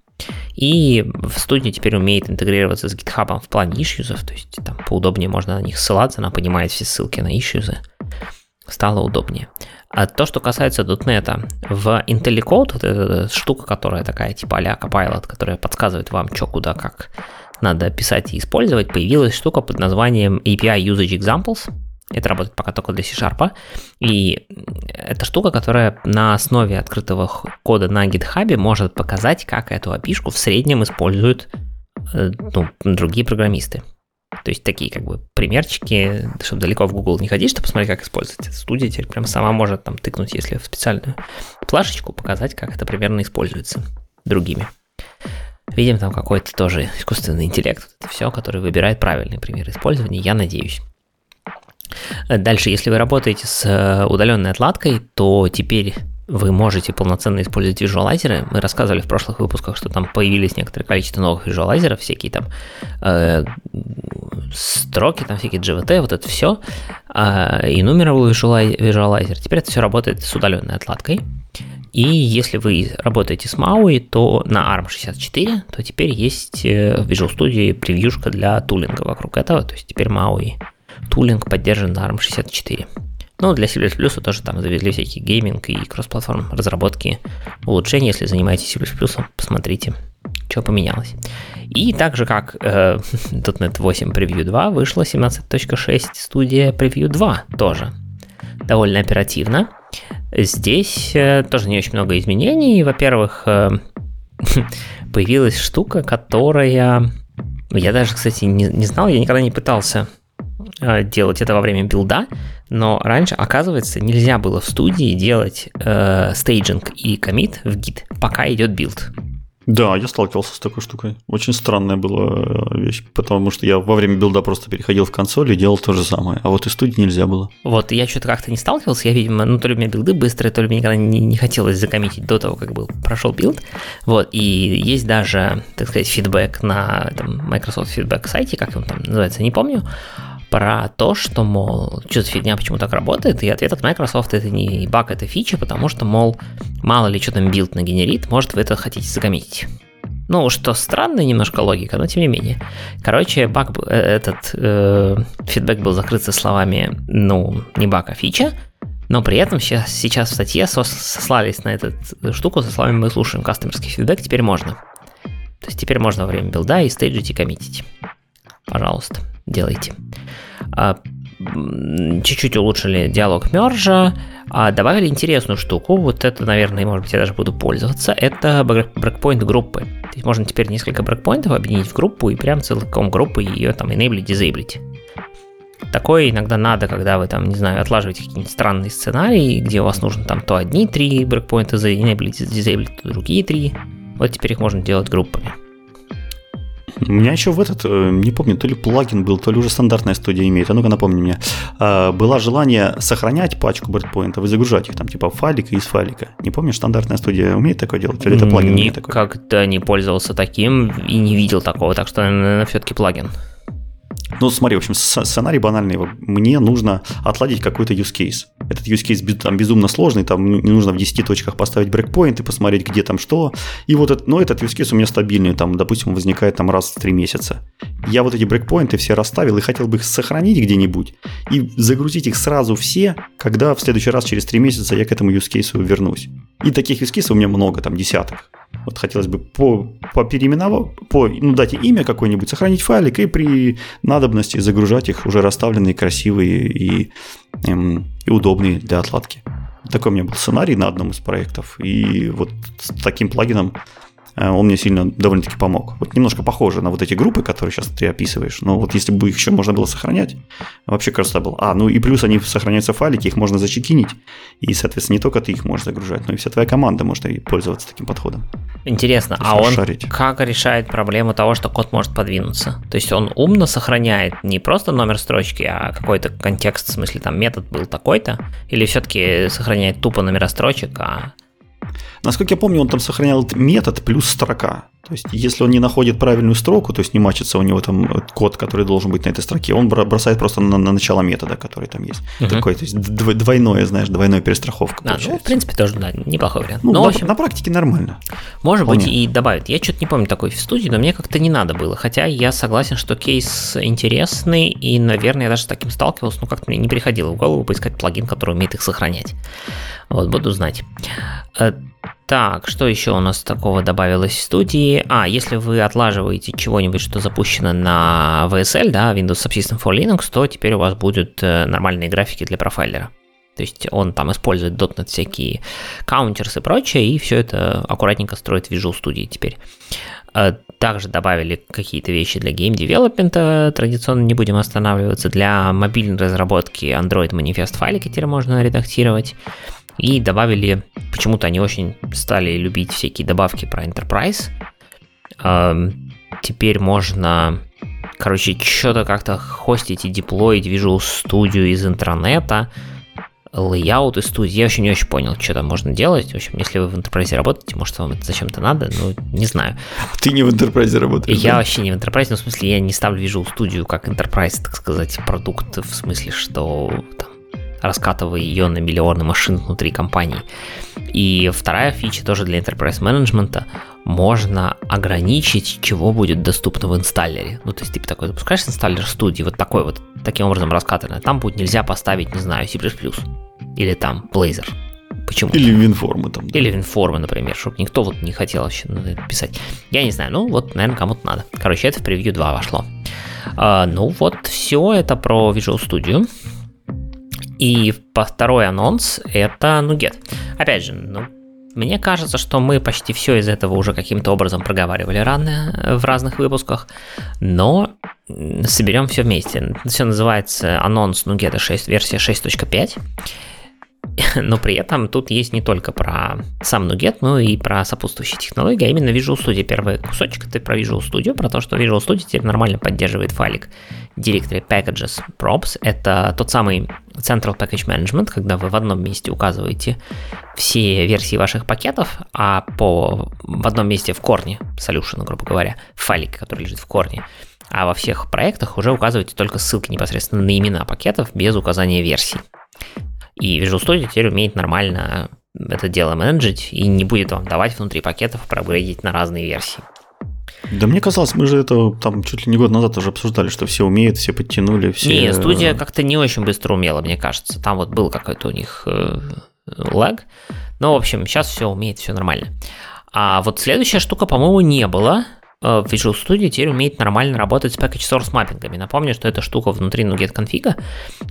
И в студии теперь умеет интегрироваться с GitHub в плане ишьюзов, то есть там поудобнее можно на них ссылаться, она понимает все ссылки на ишьюзы. Стало удобнее. А то, что касается .NET, в IntelliCode, вот эта штука, которая такая типа а Copilot, которая подсказывает вам, что, куда, как надо писать и использовать, появилась штука под названием API Usage Examples – это работает пока только для C-Sharp. И это штука, которая на основе открытого кода на GitHub может показать, как эту api в среднем используют э, ну, другие программисты. То есть такие как бы примерчики, чтобы далеко в Google не ходить, чтобы посмотреть, как использовать. Студия теперь прям сама может там тыкнуть, если в специальную плашечку, показать, как это примерно используется другими. Видим там какой-то тоже искусственный интеллект, это все, который выбирает правильный пример использования, я надеюсь. Дальше, если вы работаете с э, удаленной отладкой, то теперь вы можете полноценно использовать визуалайзеры. Мы рассказывали в прошлых выпусках, что там появились некоторое количество новых визуалайзеров, всякие там э, строки, там всякие GVT, вот это все. Э, и нумеровый визуалайзер. Теперь это все работает с удаленной отладкой. И если вы работаете с MAUI, то на ARM64, то теперь есть э, в Visual Studio превьюшка для тулинга вокруг этого. То есть теперь MAUI тулинг поддержан на ARM64. Ну, для C++ тоже там завезли всякие гейминг и кроссплатформ разработки улучшения. Если занимаетесь C++, посмотрите, что поменялось. И так же, как э, [LAUGHS] .NET 8 Preview 2, вышла 17.6 студия Preview 2 тоже. Довольно оперативно. Здесь э, тоже не очень много изменений. Во-первых, э, [LAUGHS] появилась штука, которая... Я даже, кстати, не, не знал, я никогда не пытался делать это во время build а, но раньше, оказывается, нельзя было в студии делать э, staging и commit в Git, пока идет build. Да, я сталкивался с такой штукой. Очень странная была э, вещь, потому что я во время build а просто переходил в консоль и делал то же самое, а вот из студии нельзя было. Вот, я что-то как-то не сталкивался, я, видимо, ну, то ли у меня билды быстрые, то ли мне никогда не, не хотелось закоммитить до того, как был прошел build, вот, и есть даже, так сказать, фидбэк на там, Microsoft Feedback сайте, как он там называется, не помню, про то, что, мол, что за фигня, почему так работает, и ответ от Microsoft это не баг, это фича, потому что, мол, мало ли что там build нагенерит, может вы это хотите закоммитить. Ну, что странная немножко логика, но тем не менее. Короче, баг, э, этот э, фидбэк был закрыт со словами, ну, не баг, а фича, но при этом сейчас, сейчас в статье сослались на эту штуку со словами «мы слушаем кастомерский фидбэк, теперь можно». То есть теперь можно во время билда и стейджить и коммитить. Пожалуйста, делайте. А чуть-чуть улучшили диалог мержа, а добавили интересную штуку, вот это, наверное, может быть, я даже буду пользоваться, это брекпоинт группы. То есть можно теперь несколько брекпоинтов объединить в группу и прям целиком группы ее там enable, disable. Такое иногда надо, когда вы там, не знаю, отлаживаете какие-нибудь странные сценарии, где у вас нужно там то одни три брекпоинта за enable, disable, то другие три. Вот теперь их можно делать группами. У меня еще в этот, э, не помню, то ли плагин был, то ли уже стандартная студия имеет. А ну-ка напомни мне. А, было желание сохранять пачку брейкпоинтов и загружать их там типа файлика из файлика. Не помнишь, стандартная студия умеет такое делать? Или это плагин? Никогда не пользовался таким и не видел такого, так что, наверное, все-таки плагин. Ну, смотри, в общем, сценарий банальный. Мне нужно отладить какой-то use case. Этот use case там безумно сложный, там не нужно в 10 точках поставить брейкпоинт и посмотреть, где там что. И вот этот, но этот use case у меня стабильный, там, допустим, возникает там раз в 3 месяца. Я вот эти брейкпоинты все расставил и хотел бы их сохранить где-нибудь и загрузить их сразу все, когда в следующий раз через 3 месяца я к этому use case вернусь. И таких use case у меня много, там десяток. Вот хотелось бы по, по переименовать, по, ну, дать имя какое-нибудь, сохранить файлик и при надобности загружать их уже расставленные, красивые и, эм, и удобные для отладки. Такой у меня был сценарий на одном из проектов. И вот с таким плагином он мне сильно довольно-таки помог. Вот немножко похоже на вот эти группы, которые сейчас ты описываешь, но вот если бы их еще можно было сохранять, вообще красота была. А, ну и плюс они сохраняются в файлике, их можно зачекинить, и, соответственно, не только ты их можешь загружать, но и вся твоя команда может и пользоваться таким подходом. Интересно, а он шарить. как решает проблему того, что код может подвинуться? То есть он умно сохраняет не просто номер строчки, а какой-то контекст, в смысле там метод был такой-то, или все-таки сохраняет тупо номера строчек, а Насколько я помню, он там сохранял метод плюс строка. То есть, если он не находит правильную строку, то есть не мачится у него там э, код, который должен быть на этой строке, он бросает просто на, на начало метода, который там есть. Угу. Такой, то есть двойное, знаешь, двойная перестраховка. А, ну, в принципе, тоже, да, неплохой вариант. Ну, но, на, общем, на практике нормально. Может Вполне. быть, и добавить. Я что-то не помню такой в студии, но мне как-то не надо было. Хотя я согласен, что кейс интересный, и, наверное, я даже с таким сталкивался, но как-то мне не приходило в голову поискать плагин, который умеет их сохранять. Вот, буду знать. Э, так, что еще у нас такого добавилось в студии? А, если вы отлаживаете чего-нибудь, что запущено на VSL, да, Windows Subsystem for Linux, то теперь у вас будут э, нормальные графики для профайлера. То есть он там использует .NET всякие counterс и прочее, и все это аккуратненько строит в Visual Studio теперь. Э, также добавили какие-то вещи для Game Development, традиционно не будем останавливаться. Для мобильной разработки Android Manifest файлики теперь можно редактировать. И добавили, почему-то они очень стали любить всякие добавки про Enterprise. Теперь можно, короче, что-то как-то хостить и деплоить Visual Studio из интернета, layout из студии. Я вообще не очень понял, что там можно делать. В общем, если вы в Enterprise работаете, может, вам это зачем-то надо, ну, не знаю. Ты не в Enterprise работаешь, Я да? вообще не в Enterprise, но в смысле я не ставлю Visual Studio как Enterprise, так сказать, продукт, в смысле, что там раскатывая ее на миллионы машин внутри компании. И вторая фича тоже для enterprise менеджмента можно ограничить, чего будет доступно в инсталлере. Ну, то есть ты такой запускаешь инсталлер студии, вот такой вот, таким образом раскатанный. Там будет нельзя поставить, не знаю, C++. Или там Blazor. Почему? Или винформы там. Да. Или винформы, например, чтобы никто вот не хотел вообще писать. Я не знаю, ну вот, наверное, кому-то надо. Короче, это в превью 2 вошло. А, ну вот, все это про Visual Studio. И второй анонс это Нугет. Опять же, ну, мне кажется, что мы почти все из этого уже каким-то образом проговаривали рано в разных выпусках, но соберем все вместе. Все называется анонс Нугета 6, версия 6.5. [LAUGHS] но при этом тут есть не только про сам Nuget, но и про сопутствующие технологии, а именно Visual Studio. Первый кусочек это про Visual Studio, про то, что Visual Studio теперь нормально поддерживает файлик Directory Packages Props. Это тот самый Central Package Management, когда вы в одном месте указываете все версии ваших пакетов, а по, в одном месте в корне solution, грубо говоря, файлик, который лежит в корне, а во всех проектах уже указываете только ссылки непосредственно на имена пакетов без указания версий. И Visual Studio теперь умеет нормально это дело менеджить и не будет вам давать внутри пакетов проапгрейдить на разные версии. Да мне казалось, мы же это там чуть ли не год назад уже обсуждали, что все умеют, все подтянули, все... Не, студия как-то не очень быстро умела, мне кажется. Там вот был какой-то у них э, lag. Но, в общем, сейчас все умеет, все нормально. А вот следующая штука, по-моему, не было. Э, Visual Studio теперь умеет нормально работать с package source маппингами. Напомню, что это штука внутри NuGet конфига,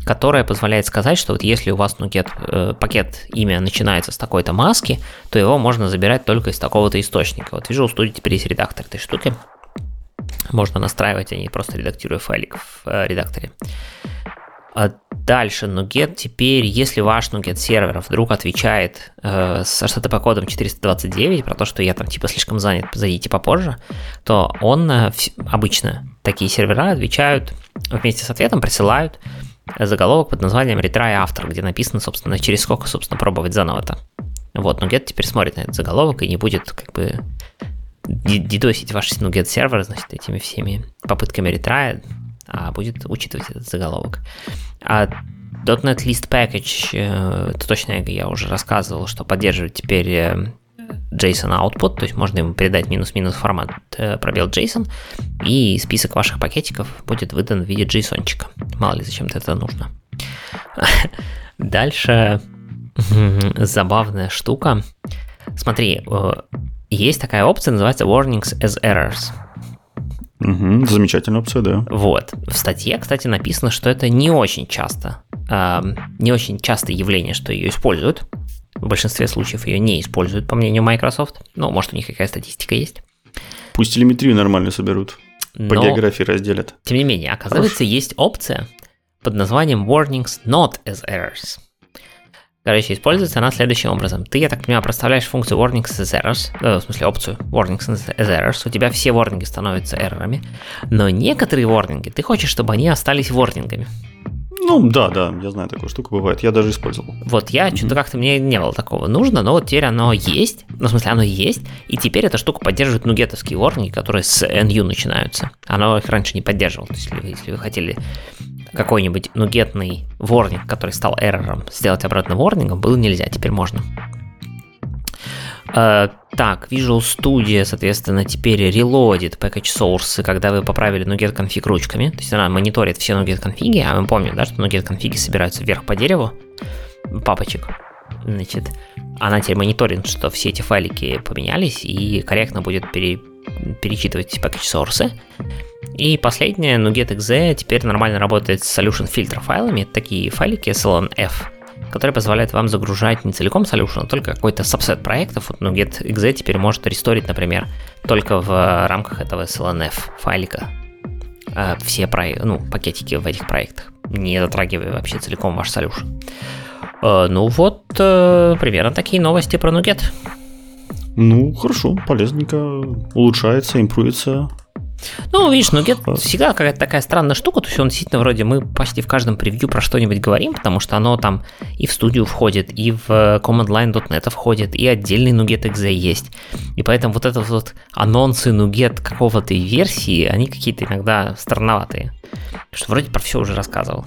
которая позволяет сказать, что вот если у вас NuGet э, пакет имя начинается с такой-то маски, то его можно забирать только из такого-то источника. Вот Visual Studio теперь есть редактор этой штуки. Можно настраивать, а не просто редактируя файлик в э, редакторе. А дальше NuGet теперь, если ваш NuGet сервер вдруг отвечает э, со HTTP кодом 429 про то, что я там типа слишком занят, зайдите попозже, то он э, обычно такие сервера отвечают вместе с ответом присылают заголовок под названием retry after, где написано, собственно, через сколько, собственно, пробовать заново-то. Вот, NuGet теперь смотрит на этот заголовок и не будет как бы дидосить ваш NuGet сервер, значит, этими всеми попытками ретрая, а будет учитывать этот заголовок. А .NET List Package, э, это точно я уже рассказывал, что поддерживает теперь э, JSON output, то есть можно ему передать минус-минус формат э, пробел JSON, и список ваших пакетиков будет выдан в виде JSON. -чика. Мало ли зачем-то это нужно. [LAUGHS] Дальше [LAUGHS] забавная штука. Смотри, есть такая опция, называется Warnings as Errors. Угу, замечательная опция, да. Вот. В статье, кстати, написано, что это не очень часто, э, не очень частое явление, что ее используют. В большинстве случаев ее не используют, по мнению Microsoft. Ну, может, у них какая статистика есть. Пусть телеметрию нормально соберут. По Но, географии разделят. Тем не менее, оказывается, Хорошо. есть опция под названием Warnings Not as Errors. Короче, используется она следующим образом. Ты, я так понимаю, проставляешь функцию warnings as errors, э, в смысле опцию warnings as errors, у тебя все ворнинги становятся эррорами, но некоторые ворнинги ты хочешь, чтобы они остались ворнингами. Ну, да, да, я знаю, такую штуку бывает, я даже использовал. Вот я mm-hmm. что-то как-то мне не было такого нужно, но вот теперь оно есть, ну, в смысле, оно есть, и теперь эта штука поддерживает нугетовские ворнинги, которые с NU начинаются. Оно их раньше не поддерживало, то есть если, если вы хотели какой-нибудь нугетный ворнинг, который стал эррором, сделать обратно ворнингом, было нельзя, теперь можно. Uh, так, Visual Studio, соответственно, теперь релодит package source, когда вы поправили NuGet конфиг ручками. То есть она мониторит все NuGet конфиги, а мы помним, да, что NuGet конфиги собираются вверх по дереву папочек. Значит, она теперь мониторит, что все эти файлики поменялись и корректно будет пере, перечитывать package source. И последнее, NuGet.exe теперь нормально работает с solution фильтр файлами. Это такие файлики slnf, которые позволяют вам загружать не целиком solution, а только какой-то сабсет проектов. Вот NuGet.exe теперь может ресторить, например, только в рамках этого slnf файлика э, все про, ну, пакетики в этих проектах, не затрагивая вообще целиком ваш solution. Э, ну вот, э, примерно такие новости про NuGet. Ну, хорошо, полезненько, улучшается, импруется. Ну, видишь, Нугет всегда какая-то такая странная штука, то есть он действительно вроде мы почти в каждом превью про что-нибудь говорим, потому что оно там и в студию входит, и в command line.net входит, и отдельный Nuget .exe есть. И поэтому вот это вот анонсы Nuget какого-то версии, они какие-то иногда странноватые. Потому что вроде про все уже рассказывал.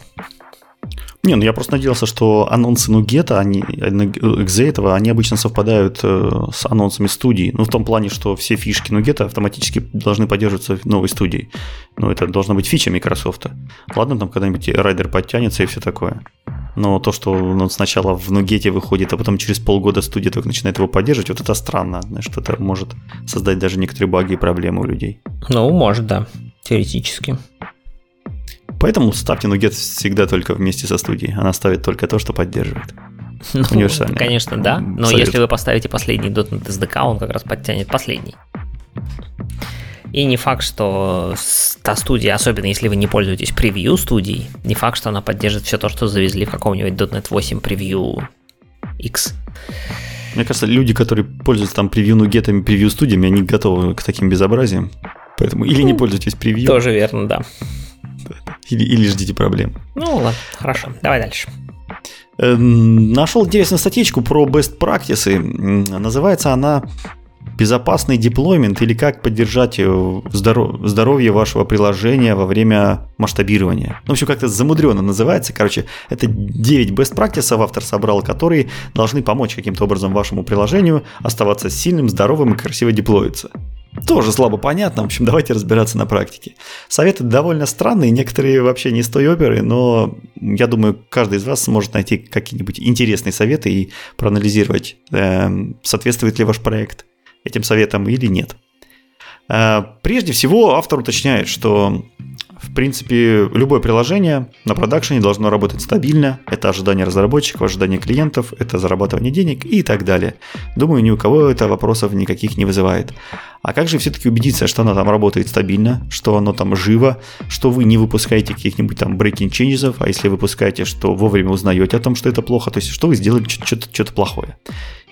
Не, ну я просто надеялся, что анонсы Нугета, они, экзе этого, они обычно совпадают э, с анонсами студии. Ну, в том плане, что все фишки Нугета автоматически должны поддерживаться в новой студии. Ну, это должна быть фича Microsoft. Ладно, там когда-нибудь райдер подтянется и все такое. Но то, что он сначала в Нугете выходит, а потом через полгода студия только начинает его поддерживать, вот это странно. Что это может создать даже некоторые баги и проблемы у людей. Ну, может, да. Теоретически. Поэтому ставьте Нугет всегда только вместе со студией. Она ставит только то, что поддерживает. Ну, Универсально. Конечно, да. Но Совет. если вы поставите последний .NET SDK, он как раз подтянет последний. И не факт, что та студия, особенно если вы не пользуетесь превью студией, не факт, что она поддержит все то, что завезли в каком-нибудь .NET 8 превью X. Мне кажется, люди, которые пользуются там превью нугетами, превью студиями, они готовы к таким безобразиям. Поэтому или не ну, пользуйтесь превью. Тоже верно, да. Или, или ждите проблем. Ну ладно, хорошо. Давай дальше. Эм, нашел интересную статьечку про best practices. Называется она безопасный деплоймент или как поддержать э, здоров- здоровье вашего приложения во время масштабирования. Ну, в общем, как-то замудренно называется. Короче, это 9 best practices автор собрал, которые должны помочь каким-то образом вашему приложению оставаться сильным, здоровым и красиво деплоиться. Тоже слабо понятно, в общем, давайте разбираться на практике. Советы довольно странные, некоторые вообще не с той оперы, но я думаю, каждый из вас сможет найти какие-нибудь интересные советы и проанализировать, э, соответствует ли ваш проект этим советам или нет. Э, прежде всего, автор уточняет, что в принципе, любое приложение на продакшене должно работать стабильно. Это ожидание разработчиков, ожидание клиентов, это зарабатывание денег и так далее. Думаю, ни у кого это вопросов никаких не вызывает. А как же все-таки убедиться, что оно там работает стабильно, что оно там живо, что вы не выпускаете каких-нибудь там breaking changes, а если выпускаете, что вовремя узнаете о том, что это плохо, то есть что вы сделали что-то плохое.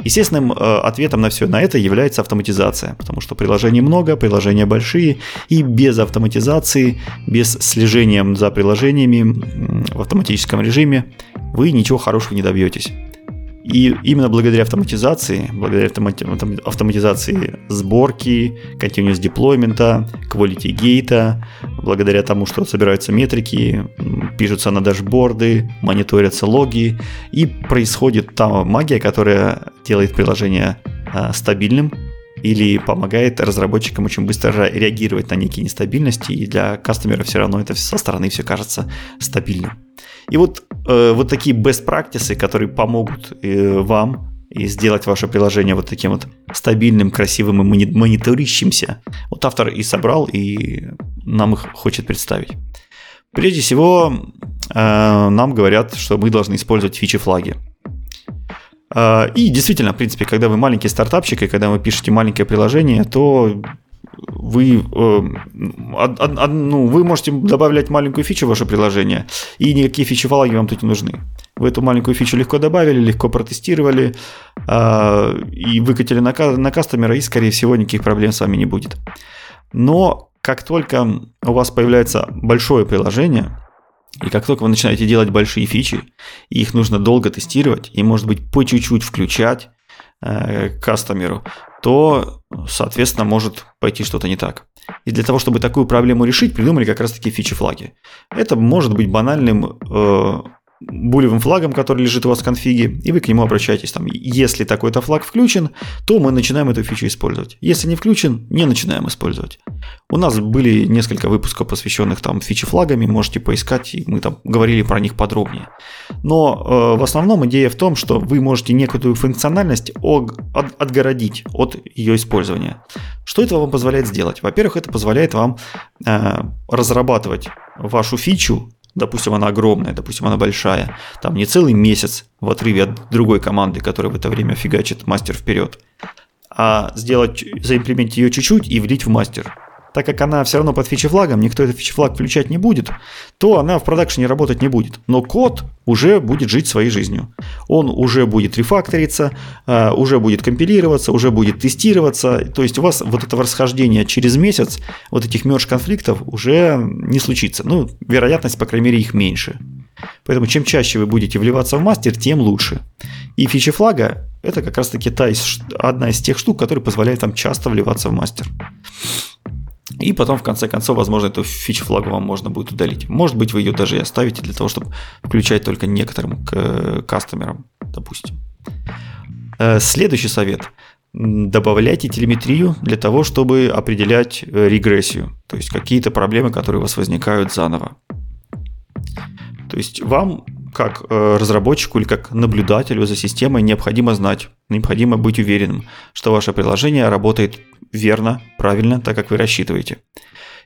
Естественным э, ответом на все на это является автоматизация, потому что приложений много, приложения большие, и без автоматизации, без слежения за приложениями в автоматическом режиме вы ничего хорошего не добьетесь. И именно благодаря автоматизации, благодаря автоматизации сборки, continuous deployment, quality gate, благодаря тому, что собираются метрики, пишутся на дашборды, мониторятся логи, и происходит та магия, которая делает приложение а, стабильным, или помогает разработчикам очень быстро реагировать на некие нестабильности, и для кастомера все равно это со стороны все кажется стабильным. И вот, э, вот такие best practices, которые помогут э, вам и сделать ваше приложение вот таким вот стабильным, красивым и мониторящимся, вот автор и собрал, и нам их хочет представить. Прежде всего, э, нам говорят, что мы должны использовать фичи-флаги. Э, и действительно, в принципе, когда вы маленький стартапчик, и когда вы пишете маленькое приложение, то вы, э, од, ну, вы можете добавлять маленькую фичу в ваше приложение, и никакие фичи-флаги вам тут не нужны. Вы эту маленькую фичу легко добавили, легко протестировали, э, и выкатили на кастомера, и, скорее всего, никаких проблем с вами не будет. Но как только у вас появляется большое приложение, и как только вы начинаете делать большие фичи, их нужно долго тестировать, и, может быть, по чуть-чуть включать э, кастомеру, то, соответственно, может пойти что-то не так. И для того, чтобы такую проблему решить, придумали как раз-таки фичи-флаги. Это может быть банальным э, булевым флагом, который лежит у вас в конфиге, и вы к нему обращаетесь. Там, если такой-то флаг включен, то мы начинаем эту фичу использовать. Если не включен, не начинаем использовать. У нас были несколько выпусков, посвященных там фичи флагами, можете поискать, и мы там говорили про них подробнее. Но э, в основном идея в том, что вы можете некую функциональность от, отгородить от ее использования. Что это вам позволяет сделать? Во-первых, это позволяет вам э, разрабатывать вашу фичу допустим, она огромная, допустим, она большая, там не целый месяц в отрыве от другой команды, которая в это время фигачит мастер вперед, а сделать, заимплементить ее чуть-чуть и влить в мастер так как она все равно под фичи-флагом, никто этот фичи-флаг включать не будет, то она в продакшене работать не будет. Но код уже будет жить своей жизнью. Он уже будет рефакториться, э, уже будет компилироваться, уже будет тестироваться. То есть у вас вот этого расхождения через месяц, вот этих мерж конфликтов уже не случится. Ну, вероятность, по крайней мере, их меньше. Поэтому чем чаще вы будете вливаться в мастер, тем лучше. И фичи флага – это как раз-таки та из, одна из тех штук, которые позволяют вам часто вливаться в мастер. И потом, в конце концов, возможно, эту фичу флагу вам можно будет удалить. Может быть, вы ее даже и оставите для того, чтобы включать только некоторым кастомерам, допустим. Э, следующий совет. Добавляйте телеметрию для того, чтобы определять э, регрессию, то есть какие-то проблемы, которые у вас возникают заново. То есть вам, как э, разработчику или как наблюдателю за системой, необходимо знать, необходимо быть уверенным, что ваше приложение работает верно, правильно, так как вы рассчитываете.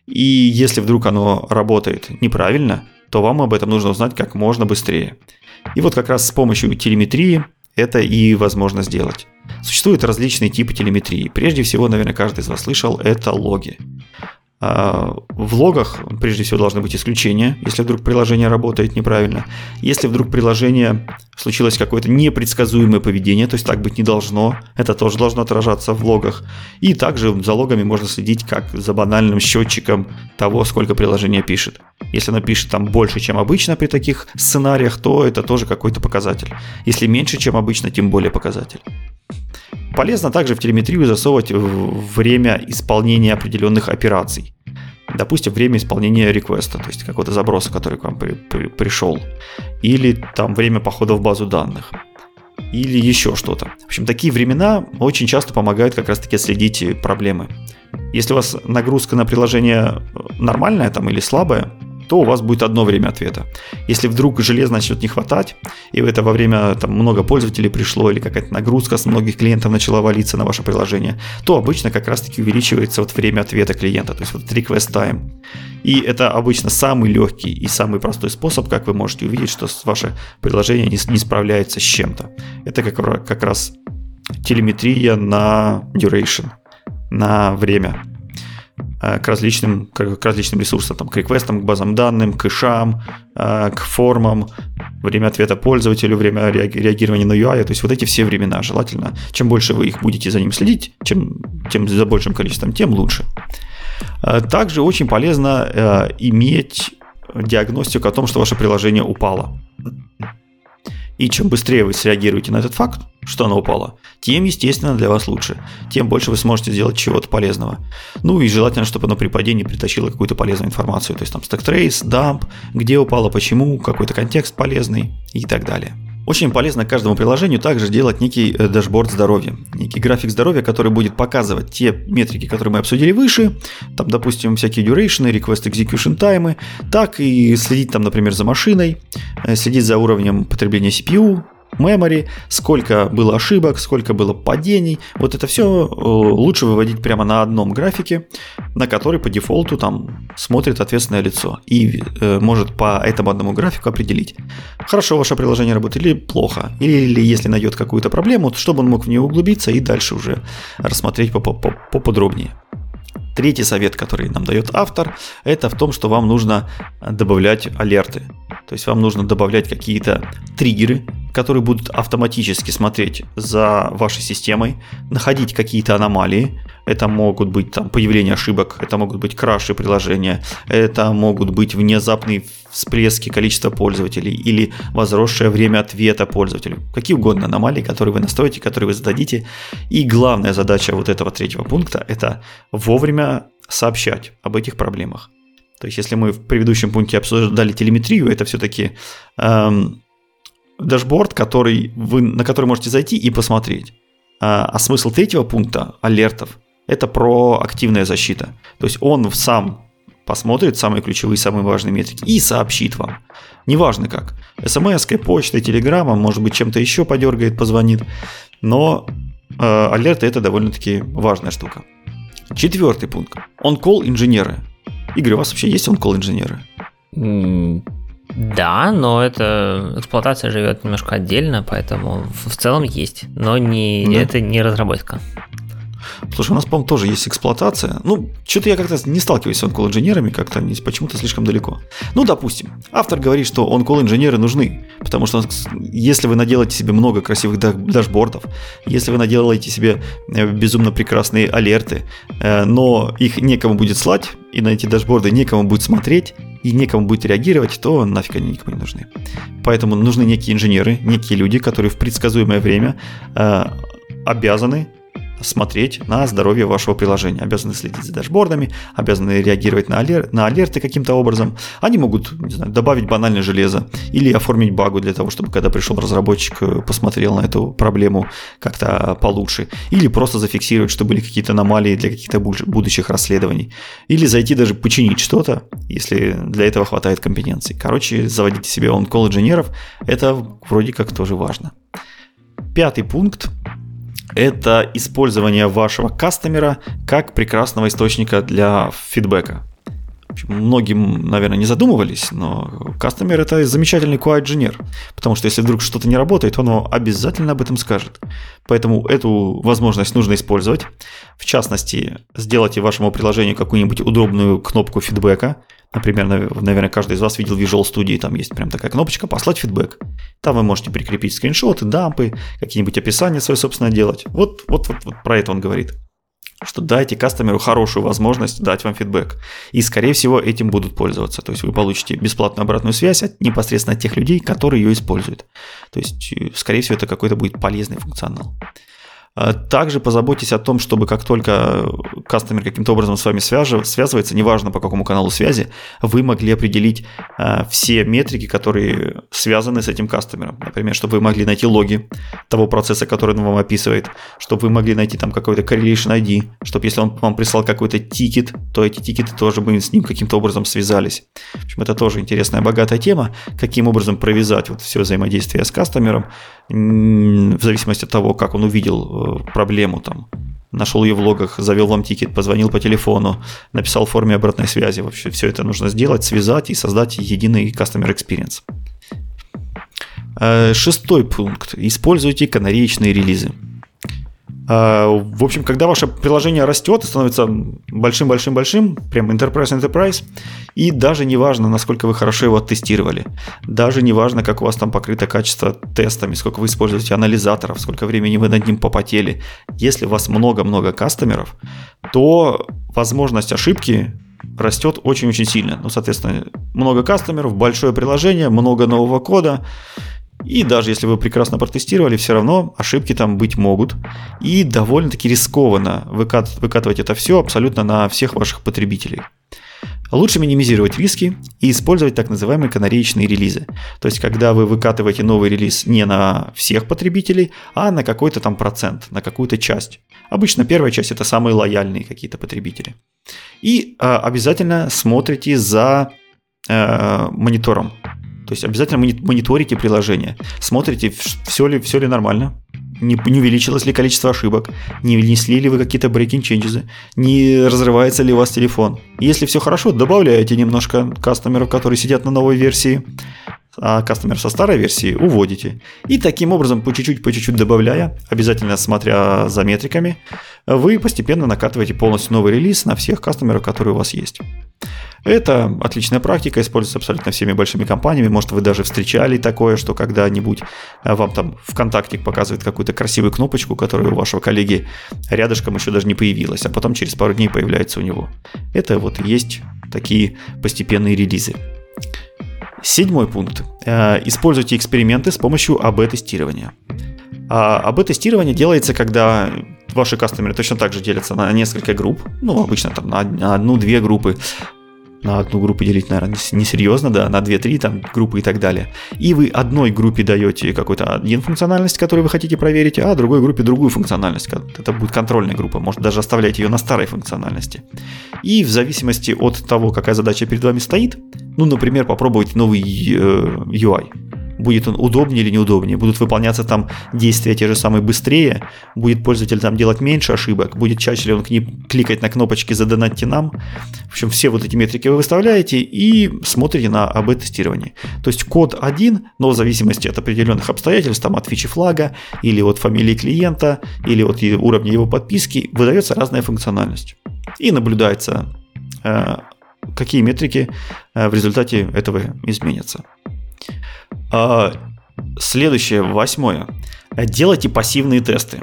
И если вдруг оно работает неправильно, то вам об этом нужно узнать как можно быстрее. И вот как раз с помощью телеметрии это и возможно сделать. Существуют различные типы телеметрии. Прежде всего, наверное, каждый из вас слышал, это логи. А, в логах, прежде всего, должны быть исключения, если вдруг приложение работает неправильно. Если вдруг приложение случилось какое-то непредсказуемое поведение, то есть так быть не должно, это тоже должно отражаться в логах. И также за логами можно следить как за банальным счетчиком того, сколько приложение пишет. Если оно пишет там больше, чем обычно при таких сценариях, то это тоже какой-то показатель. Если меньше, чем обычно, тем более показатель. Полезно также в телеметрию засовывать время исполнения определенных операций. Допустим, время исполнения реквеста, то есть какого-то заброса, который к вам при, при, пришел. Или там время похода в базу данных. Или еще что-то. В общем, такие времена очень часто помогают как раз-таки следить проблемы. Если у вас нагрузка на приложение нормальная там или слабая, то у вас будет одно время ответа. Если вдруг железа начнет не хватать, и в это во время там, много пользователей пришло, или какая-то нагрузка с многих клиентов начала валиться на ваше приложение, то обычно как раз-таки увеличивается вот время ответа клиента, то есть вот request time. И это обычно самый легкий и самый простой способ, как вы можете увидеть, что ваше приложение не, не справляется с чем-то. Это как, как раз телеметрия на duration, на время к различным, к различным ресурсам, там, к реквестам, к базам данным, к кэшам, э, к формам, время ответа пользователю, время реагирования на UI, то есть вот эти все времена желательно. Чем больше вы их будете за ним следить, чем, тем за большим количеством, тем лучше. Э, также очень полезно иметь диагностику о том, что ваше приложение упало. И чем быстрее вы среагируете на этот факт, что оно упало, тем, естественно, для вас лучше. Тем больше вы сможете сделать чего-то полезного. Ну и желательно, чтобы оно при падении притащило какую-то полезную информацию. То есть там stack trace, dump, где упало, почему, какой-то контекст полезный и так далее. Очень полезно каждому приложению также делать некий э, дашборд здоровья, некий график здоровья, который будет показывать те метрики, которые мы обсудили выше, там, допустим, всякие duration, request execution таймы, так и следить там, например, за машиной, э, следить за уровнем потребления CPU, memory, сколько было ошибок, сколько было падений. Вот это все э, лучше выводить прямо на одном графике, на который по дефолту там смотрит ответственное лицо и э, может по этому одному графику определить, хорошо ваше приложение работает или плохо, или, если найдет какую-то проблему, то чтобы он мог в нее углубиться и дальше уже рассмотреть поподробнее. Третий совет, который нам дает автор, это в том, что вам нужно добавлять алерты. То есть вам нужно добавлять какие-то триггеры, которые будут автоматически смотреть за вашей системой, находить какие-то аномалии. Это могут быть там, появление ошибок, это могут быть краши приложения, это могут быть внезапные всплески количества пользователей или возросшее время ответа пользователю. Какие угодно аномалии, которые вы настроите, которые вы зададите. И главная задача вот этого третьего пункта – это вовремя сообщать об этих проблемах. То есть, если мы в предыдущем пункте обсуждали телеметрию, это все-таки эм, дашборд, который вы, на который можете зайти и посмотреть. А, а смысл третьего пункта, алертов, это про активная защита. То есть он сам посмотрит самые ключевые, самые важные метрики и сообщит вам. Неважно как. смс почтой, телеграммом, может быть, чем-то еще подергает, позвонит. Но э, алерты это довольно-таки важная штука. Четвертый пункт. Он-колл инженеры. Игорь, у вас вообще есть он-колл инженеры? Да, но эта эксплуатация живет немножко отдельно, поэтому в целом есть, но не, да. это не разработка. Слушай, у нас, по-моему, тоже есть эксплуатация. Ну, что-то я как-то не сталкиваюсь с онкол-инженерами, как-то почему-то слишком далеко. Ну, допустим, автор говорит, что онкол-инженеры нужны, потому что если вы наделаете себе много красивых дашбордов, если вы наделаете себе э, безумно прекрасные алерты, э, но их некому будет слать, и на эти дашборды некому будет смотреть, и некому будет реагировать, то нафиг они никому не нужны. Поэтому нужны некие инженеры, некие люди, которые в предсказуемое время э, обязаны смотреть на здоровье вашего приложения, обязаны следить за дашбордами, обязаны реагировать на, алер- на алерты каким-то образом. Они могут не знаю, добавить банальное железо или оформить багу для того, чтобы когда пришел разработчик, э, посмотрел на эту проблему как-то получше. Или просто зафиксировать, что были какие-то аномалии для каких-то будущих расследований. Или зайти даже починить что-то, если для этого хватает компетенций. Короче, заводите себе он-колл инженеров, это вроде как тоже важно. Пятый пункт это использование вашего кастомера как прекрасного источника для фидбэка. Многим, наверное, не задумывались, но кастомер это замечательный QA-инженер, потому что если вдруг что-то не работает, он обязательно об этом скажет. Поэтому эту возможность нужно использовать. В частности, сделайте вашему приложению какую-нибудь удобную кнопку фидбэка, Например, наверное, каждый из вас видел Visual Studio, там есть прям такая кнопочка «Послать фидбэк». Там вы можете прикрепить скриншоты, дампы, какие-нибудь описания свои собственно делать. Вот, вот, вот, вот про это он говорит что дайте кастомеру хорошую возможность дать вам фидбэк. И, скорее всего, этим будут пользоваться. То есть вы получите бесплатную обратную связь от непосредственно от тех людей, которые ее используют. То есть, э, скорее всего, это какой-то будет полезный функционал. А также позаботьтесь о том, чтобы как только кастомер каким-то образом с вами связывается, неважно по какому каналу связи, вы могли определить а, все метрики, которые связаны с этим кастомером. Например, чтобы вы могли найти логи того процесса, который он вам описывает, чтобы вы могли найти там какой-то correlation ID, чтобы если он вам прислал какой-то тикет, то эти тикеты тоже бы с ним каким-то образом связались. В общем, это тоже интересная, богатая тема, каким образом провязать вот все взаимодействие с кастомером, в зависимости от того, как он увидел э, проблему там, нашел ее в логах, завел вам тикет, позвонил по телефону, написал в форме обратной связи. Вообще все это нужно сделать, связать и создать единый customer experience. Э, шестой пункт. Используйте канареечные релизы. В общем, когда ваше приложение растет и становится большим-большим-большим, прям enterprise-enterprise, и даже не важно, насколько вы хорошо его оттестировали, даже не важно, как у вас там покрыто качество тестами, сколько вы используете анализаторов, сколько времени вы над ним попотели, если у вас много-много кастомеров, то возможность ошибки растет очень-очень сильно. Ну, соответственно, много кастомеров, большое приложение, много нового кода, и даже если вы прекрасно протестировали, все равно ошибки там быть могут. И довольно-таки рискованно выкат, выкатывать это все абсолютно на всех ваших потребителей. Лучше минимизировать риски и использовать так называемые канареечные релизы. То есть, когда вы выкатываете новый релиз не на всех потребителей, а на какой-то там процент, на какую-то часть. Обычно первая часть это самые лояльные какие-то потребители. И э, обязательно смотрите за э, монитором. То есть обязательно мониторите приложение, смотрите, все ли, все ли нормально, не, не увеличилось ли количество ошибок, не внесли ли вы какие-то breaking changes, не разрывается ли у вас телефон. Если все хорошо, добавляете немножко кастомеров, которые сидят на новой версии, а кастомер со старой версии уводите. И таким образом, по чуть-чуть, по чуть-чуть добавляя, обязательно смотря за метриками, вы постепенно накатываете полностью новый релиз на всех кастомеров, которые у вас есть. Это отличная практика, используется абсолютно всеми большими компаниями. Может, вы даже встречали такое, что когда-нибудь э, вам там ВКонтакте показывает какую-то красивую кнопочку, которая у вашего коллеги рядышком еще даже не появилась, а потом через пару дней появляется у него. Это вот и есть такие постепенные релизы. Седьмой пункт. Э, используйте эксперименты с помощью АБ-тестирования. А АБ-тестирование делается, когда ваши кастомеры точно так же делятся на несколько групп, ну, обычно там на одну-две группы, на одну группу делить, наверное, несерьезно, да, на 2-3 там группы и так далее. И вы одной группе даете какую-то один функциональность, которую вы хотите проверить, а другой группе другую функциональность. Это будет контрольная группа, может даже оставлять ее на старой функциональности. И в зависимости от того, какая задача перед вами стоит, ну, например, попробовать новый э, UI будет он удобнее или неудобнее, будут выполняться там действия те же самые быстрее, будет пользователь там делать меньше ошибок, будет чаще ли он к ним кликать на кнопочки «Задонатьте нам». В общем, все вот эти метрики вы выставляете и смотрите на АБ-тестирование. То есть код один, но в зависимости от определенных обстоятельств, там от фичи флага, или от фамилии клиента, или от уровня его подписки, выдается разная функциональность. И наблюдается, э, какие метрики э, в результате этого изменятся. А, следующее, восьмое. Делайте пассивные тесты.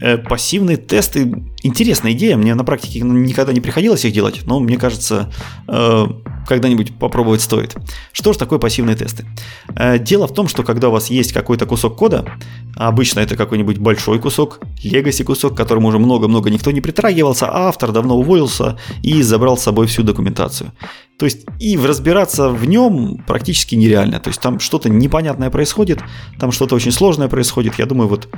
Э, пассивные тесты интересная идея. Мне на практике никогда не приходилось их делать, но мне кажется, э, когда-нибудь попробовать стоит. Что же такое пассивные тесты? Э, дело в том, что когда у вас есть какой-то кусок кода, обычно это какой-нибудь большой кусок, легаси кусок, к которому уже много-много никто не притрагивался, а автор давно уволился и забрал с собой всю документацию. То есть и разбираться в нем практически нереально. То есть там что-то непонятное происходит, там что-то очень сложное происходит. Я думаю, вот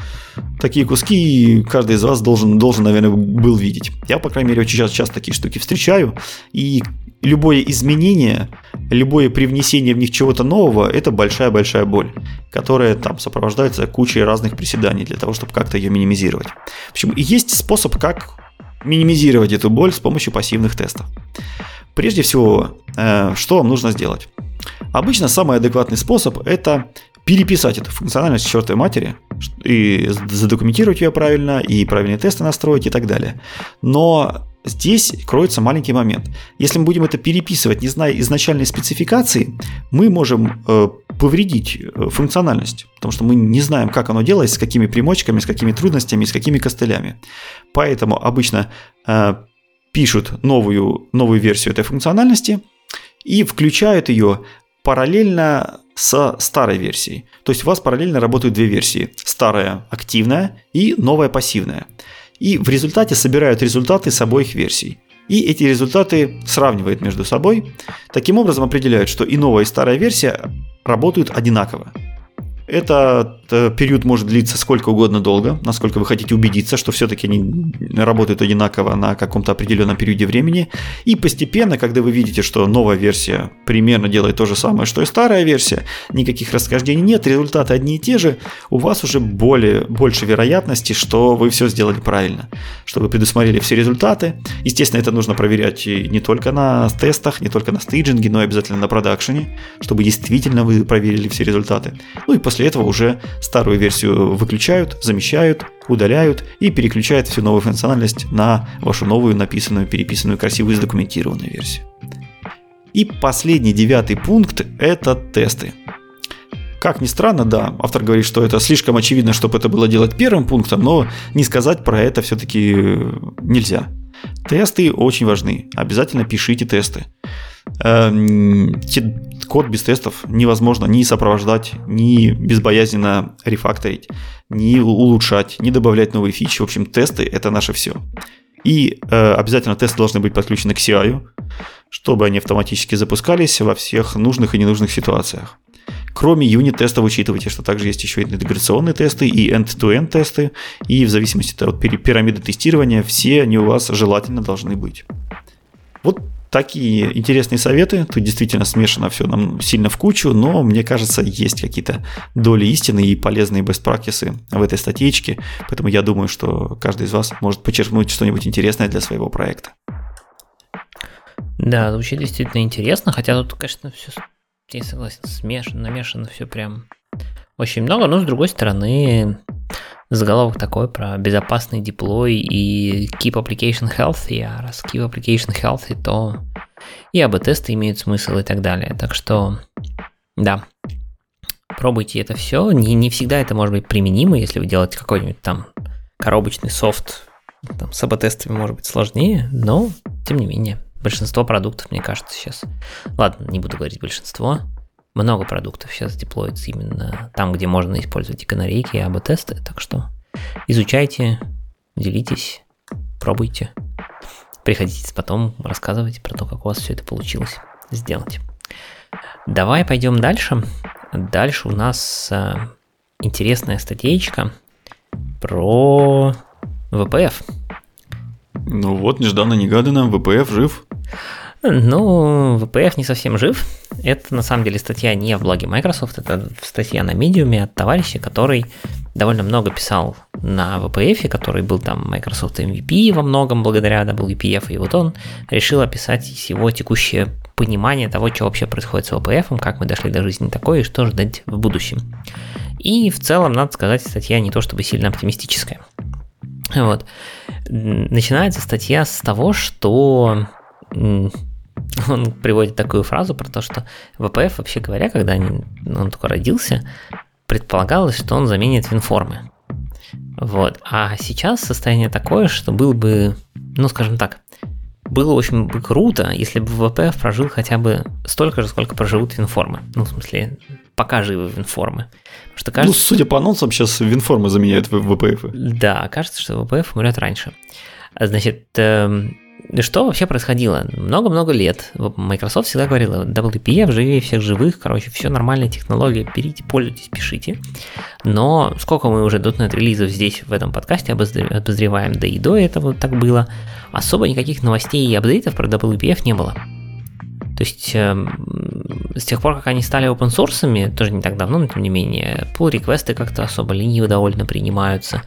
такие куски каждый из вас должен, должен наверное, был видеть. Я, по крайней мере, очень часто, часто такие штуки встречаю. И любое изменение, любое привнесение в них чего-то нового – это большая-большая боль, которая там сопровождается кучей разных приседаний для того, чтобы как-то ее минимизировать. В общем, есть способ, как минимизировать эту боль с помощью пассивных тестов. Прежде всего, э, что вам нужно сделать? Обычно самый адекватный способ – это переписать эту функциональность к чертовой матери и задокументировать ее правильно, и правильные тесты настроить и так далее. Но здесь кроется маленький момент. Если мы будем это переписывать, не зная изначальной спецификации, мы можем э, повредить э, функциональность, потому что мы не знаем, как оно делается, с какими примочками, с какими трудностями, с какими костылями. Поэтому обычно э, пишут новую, новую версию этой функциональности и включают ее параллельно со старой версией. То есть у вас параллельно работают две версии. Старая активная и новая пассивная. И в результате собирают результаты с обоих версий. И эти результаты сравнивают между собой. Таким образом определяют, что и новая, и старая версия работают одинаково. Этот э, период может длиться сколько угодно долго, насколько вы хотите убедиться, что все-таки они работают одинаково на каком-то определенном периоде времени. И постепенно, когда вы видите, что новая версия примерно делает то же самое, что и старая версия, никаких расхождений нет, результаты одни и те же, у вас уже более, больше вероятности, что вы все сделали правильно, что вы предусмотрели все результаты. Естественно, это нужно проверять не только на тестах, не только на стейджинге, но и обязательно на продакшене, чтобы действительно вы проверили все результаты. Ну и после После этого уже старую версию выключают, замещают, удаляют и переключают всю новую функциональность на вашу новую написанную, переписанную, красивую, задокументированную версию. И последний девятый пункт – это тесты. Как ни странно, да, автор говорит, что это слишком очевидно, чтобы это было делать первым пунктом, но не сказать про это все-таки нельзя. Тесты очень важны. Обязательно пишите тесты. Эм, код без тестов невозможно ни сопровождать, ни безбоязненно рефакторить, ни улучшать, ни добавлять новые фичи. В общем, тесты — это наше все. И э, обязательно тесты должны быть подключены к CI, чтобы они автоматически запускались во всех нужных и ненужных ситуациях. Кроме юнит-тестов учитывайте, что также есть еще и интеграционные тесты и end-to-end тесты, и в зависимости от пирамиды тестирования все они у вас желательно должны быть. Вот такие интересные советы. Тут действительно смешано все нам сильно в кучу, но мне кажется, есть какие-то доли истины и полезные best practices в этой статейке. Поэтому я думаю, что каждый из вас может подчеркнуть что-нибудь интересное для своего проекта. Да, звучит действительно интересно, хотя тут, конечно, все, я согласен, смешано, намешано все прям очень много, но с другой стороны, заголовок такой про безопасный деплой и keep application healthy, а раз keep application healthy, то и АБ-тесты имеют смысл и так далее. Так что, да, пробуйте это все. Не, не всегда это может быть применимо, если вы делаете какой-нибудь там коробочный софт, там, с АБ-тестами может быть сложнее, но тем не менее, большинство продуктов, мне кажется, сейчас... Ладно, не буду говорить большинство, много продуктов сейчас деплоится именно там, где можно использовать и канарейки, и АБ-тесты. Так что изучайте, делитесь, пробуйте. Приходите потом рассказывать про то, как у вас все это получилось сделать. Давай пойдем дальше. Дальше у нас э, интересная статейка про VPF. Ну вот, нежданно-негаданно, VPF жив. Ну, VPF не совсем жив. Это на самом деле статья не в блоге Microsoft, это статья на медиуме от товарища, который довольно много писал на VPF, который был там Microsoft MVP во многом благодаря WPF, и вот он решил описать его текущее понимание того, что вообще происходит с VPF, как мы дошли до жизни такой и что ждать в будущем. И в целом, надо сказать, статья не то чтобы сильно оптимистическая. Вот. Начинается статья с того, что [LAUGHS] он приводит такую фразу про то, что ВПФ, вообще говоря, когда он только родился, предполагалось, что он заменит винформы. Вот. А сейчас состояние такое, что был бы, ну скажем так, было очень бы круто, если бы ВПФ прожил хотя бы столько же, сколько проживут винформы. Ну, в смысле, пока живы винформы. Что кажется, ну, судя по анонсам, сейчас винформы заменяют ВПФ. Да, кажется, что ВПФ умрет раньше. Значит, эм, что вообще происходило? Много-много лет Microsoft всегда говорила, WPF живее всех живых, короче, все нормальная технология, берите, пользуйтесь, пишите. Но сколько мы уже .NET релизов здесь в этом подкасте обозреваем, да и до этого так было, особо никаких новостей и апдейтов про WPF не было. То есть э, с тех пор, как они стали open source, тоже не так давно, но тем не менее, pull реквесты как-то особо лениво довольно принимаются.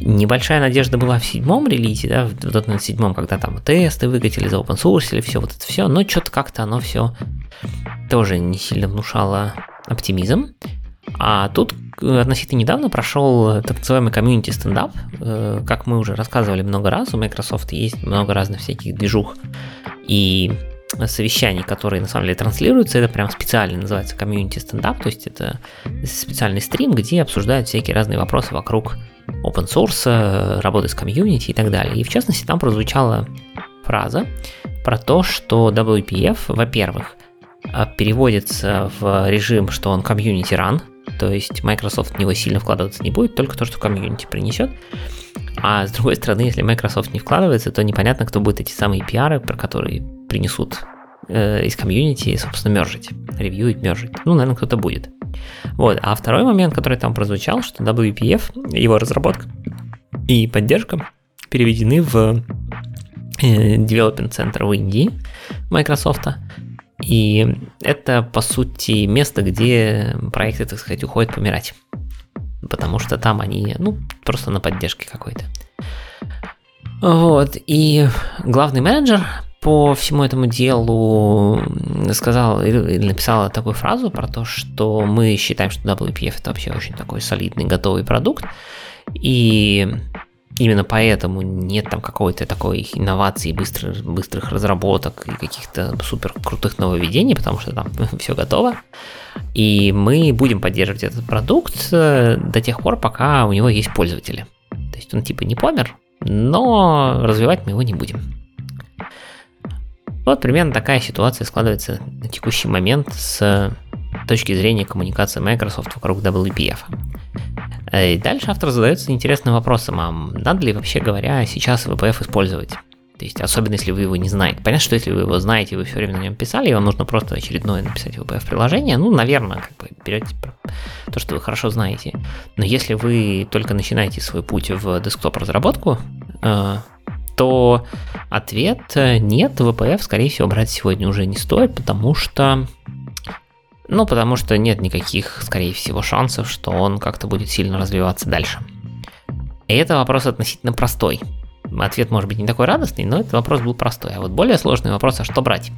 Небольшая надежда была в седьмом релизе, да, в .NET седьмом, когда там тесты выкатили, за open source или все вот это все, но что-то как-то оно все тоже не сильно внушало оптимизм. А тут э, относительно недавно прошел так называемый комьюнити стендап. Э, как мы уже рассказывали много раз, у Microsoft есть много разных всяких движух и совещаний, которые на самом деле транслируются, это прям специально называется community standup, то есть это специальный стрим, где обсуждают всякие разные вопросы вокруг open source, работы с community и так далее. И в частности там прозвучала фраза про то, что WPF, во-первых, а, переводится в режим, что он community run, то есть Microsoft в него сильно вкладываться не будет, только то, что community принесет. А с другой стороны, если Microsoft не вкладывается, то непонятно, кто будет эти самые PR, про которые принесут э, из комьюнити, собственно, мержить, ревьюить, мержить. Ну, наверное, кто-то будет. Вот. А второй момент, который там прозвучал, что WPF, его разработка и поддержка переведены в э, Development Center в Индии Microsoft. И это, по сути, место, где проекты, так сказать, уходят помирать. Потому что там они, ну, просто на поддержке какой-то. Вот, и главный менеджер по всему этому делу сказал или написал такую фразу про то, что мы считаем, что WPF это вообще очень такой солидный готовый продукт, и Именно поэтому нет там какой-то такой инновации, быстрых, быстрых разработок и каких-то супер крутых нововведений, потому что там [LAUGHS] все готово. И мы будем поддерживать этот продукт э, до тех пор, пока у него есть пользователи. То есть он типа не помер, но развивать мы его не будем. Вот примерно такая ситуация складывается на текущий момент с точки зрения коммуникации Microsoft вокруг WPF. Э, и дальше автор задается интересным вопросом, а надо ли вообще говоря сейчас VPF использовать? То есть, особенно если вы его не знаете. Понятно, что если вы его знаете, вы все время на нем писали, и вам нужно просто очередное написать VPF приложение, ну, наверное, как бы берете то, что вы хорошо знаете. Но если вы только начинаете свой путь в десктоп разработку, э, то ответ э, нет, VPF, скорее всего, брать сегодня уже не стоит, потому что ну, потому что нет никаких, скорее всего, шансов, что он как-то будет сильно развиваться дальше. И это вопрос относительно простой. Ответ может быть не такой радостный, но этот вопрос был простой. А вот более сложный вопрос, а что брать?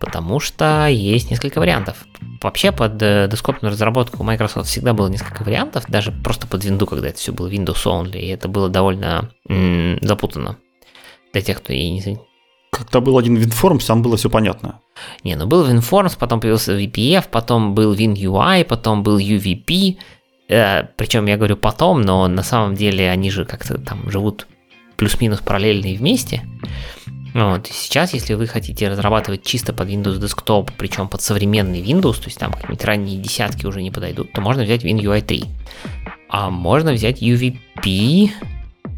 Потому что есть несколько вариантов. Вообще под э, десктопную разработку у Microsoft всегда было несколько вариантов, даже просто под Windows, когда это все было Windows only, и это было довольно м- запутанно. Для тех, кто и не, когда был один WinForms, там было все понятно. Не, ну был WinForms, потом появился VPF, потом был WinUI, потом был UVP. Э, причем я говорю потом, но на самом деле они же как-то там живут плюс-минус параллельно и вместе. Вот. И сейчас, если вы хотите разрабатывать чисто под Windows Desktop, причем под современный Windows, то есть там какие-нибудь ранние десятки уже не подойдут, то можно взять WinUI 3. А можно взять UVP,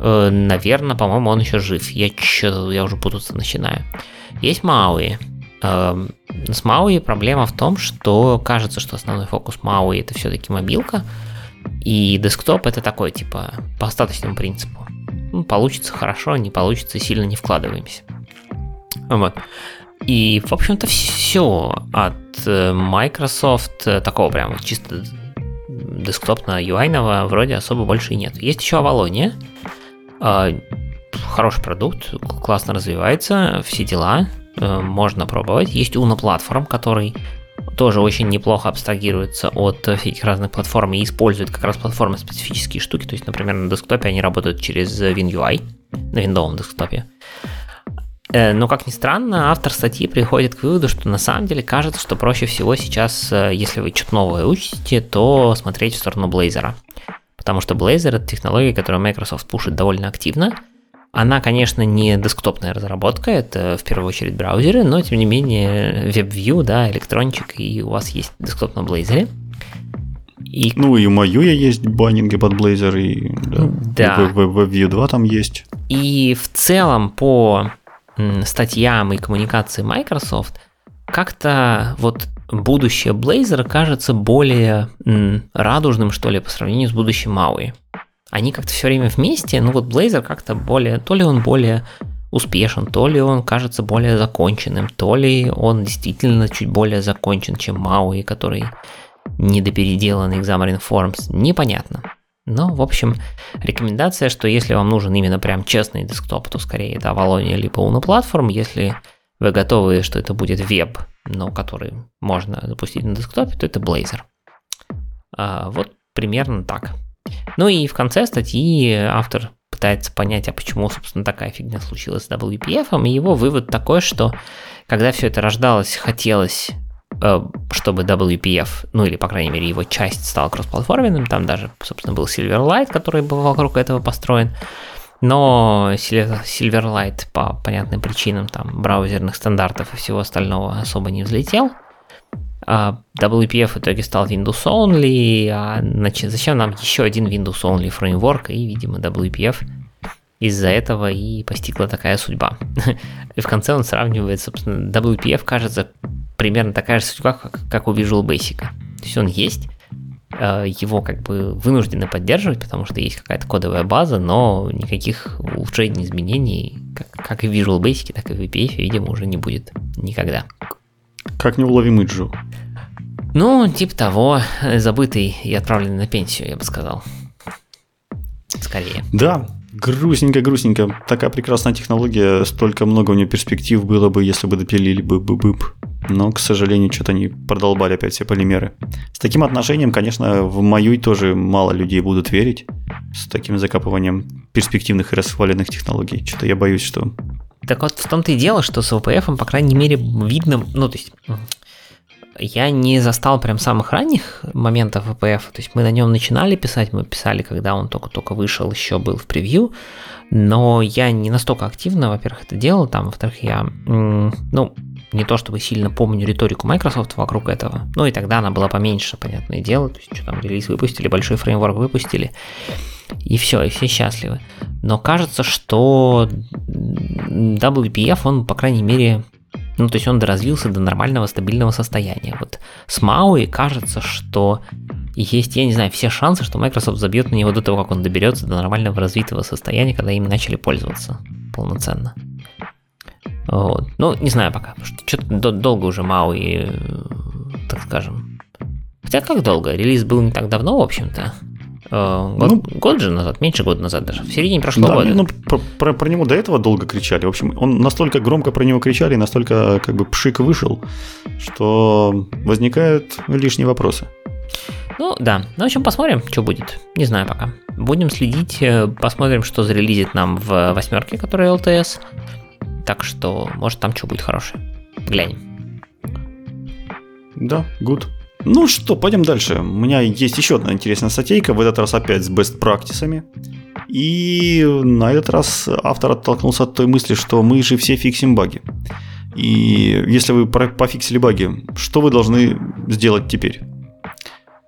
Э, наверное, по-моему, он еще жив. Я, что я уже путаться начинаю. Есть Мауи. Эм, с Мауи проблема в том, что кажется, что основной фокус Мауи это все-таки мобилка, и десктоп это такой, типа, по остаточному принципу. Ну, получится хорошо, не получится, сильно не вкладываемся. Вот. И, в общем-то, все от э, Microsoft, э, такого прям чисто десктопного UI вроде особо больше и нет. Есть еще Avalonia, а, хороший продукт, классно развивается, все дела, э, можно пробовать. Есть Uno платформ, который тоже очень неплохо абстрагируется от всяких разных платформ и использует как раз платформы специфические штуки. То есть, например, на десктопе они работают через WinUI, на виндовом десктопе. Но, как ни странно, автор статьи приходит к выводу, что на самом деле кажется, что проще всего сейчас, э, если вы что-то новое учите, то смотреть в сторону Blazor. Потому что Blazor это технология, которую Microsoft пушит довольно активно. Она, конечно, не десктопная разработка, это в первую очередь браузеры, но тем не менее WebView, да, электрончик, и у вас есть десктоп на Blazor. И... Ну и у Maya есть баннинги под Blazor, и да, да. WebView 2 там есть. И в целом по статьям и коммуникации Microsoft как-то вот будущее Blazor кажется более радужным, что ли, по сравнению с будущим Maui. Они как-то все время вместе, но вот Blazor как-то более, то ли он более успешен, то ли он кажется более законченным, то ли он действительно чуть более закончен, чем Maui, который недопеределанный Xamarin Forms, непонятно. Но, в общем, рекомендация, что если вам нужен именно прям честный десктоп, то скорее это Avalonia либо Uno Platform. Если вы готовы, что это будет веб, но который можно запустить на десктопе, то это Blazor. А, вот примерно так. Ну и в конце статьи автор пытается понять, а почему, собственно, такая фигня случилась с WPF, и его вывод такой, что когда все это рождалось, хотелось чтобы WPF, ну или, по крайней мере, его часть стала кроссплатформенным, там даже, собственно, был Silverlight, который был вокруг этого построен, Но Silverlight по понятным причинам там браузерных стандартов и всего остального особо не взлетел. А WPF в итоге стал Windows Only, а значит, зачем нам еще один Windows Only фреймворк, и, видимо, WPF из-за этого и постигла такая судьба. [LAUGHS] И в конце он сравнивает, собственно, WPF кажется примерно такая же судьба, как, как у Visual Basic. То есть он есть, э, его как бы вынуждены поддерживать, потому что есть какая-то кодовая база, но никаких улучшений, изменений, как, как и в Visual Basic, так и в VPF, видимо, уже не будет никогда. Как неуловимый Джо. Ну, типа того, забытый и отправленный на пенсию, я бы сказал. Скорее. Да, грустненько-грустненько. Такая прекрасная технология, столько много у нее перспектив было бы, если бы допилили бы бы бып. Но, к сожалению, что-то они продолбали опять все полимеры. С таким отношением, конечно, в мою тоже мало людей будут верить. С таким закапыванием перспективных и расхваленных технологий. Что-то я боюсь, что... Так вот, в том-то и дело, что с VPF, по крайней мере, видно... Ну, то есть, я не застал прям самых ранних моментов VPF, то есть мы на нем начинали писать, мы писали, когда он только-только вышел, еще был в превью, но я не настолько активно, во-первых, это делал, там, во-вторых, я, ну, не то чтобы сильно помню риторику Microsoft вокруг этого, ну и тогда она была поменьше, понятное дело, то есть что там, релиз выпустили, большой фреймворк выпустили, и все, и все счастливы. Но кажется, что WPF, он, по крайней мере, ну, то есть он доразвился до нормального стабильного состояния. Вот с Maui кажется, что есть, я не знаю, все шансы, что Microsoft забьет на него до того, как он доберется до нормального развитого состояния, когда им начали пользоваться полноценно. Вот. Ну, не знаю пока, потому что что-то долго уже Maui, э, так скажем. Хотя как долго? Релиз был не так давно, в общем-то. Э, год, ну, год же назад, меньше года назад даже, в середине прошлого да, года. Ну, про, про, про него до этого долго кричали. В общем, он настолько громко про него кричали, настолько как бы пшик вышел, что возникают лишние вопросы. Ну да, ну в общем посмотрим, что будет. Не знаю пока. Будем следить, э, посмотрим, что зарелизит нам в восьмерке, которая LTS. Так что, может, там что будет хорошее. Глянем. Да, good. Ну что, пойдем дальше. У меня есть еще одна интересная статейка, в этот раз опять с best практисами. И на этот раз автор оттолкнулся от той мысли, что мы же все фиксим баги. И если вы пофиксили баги, что вы должны сделать теперь?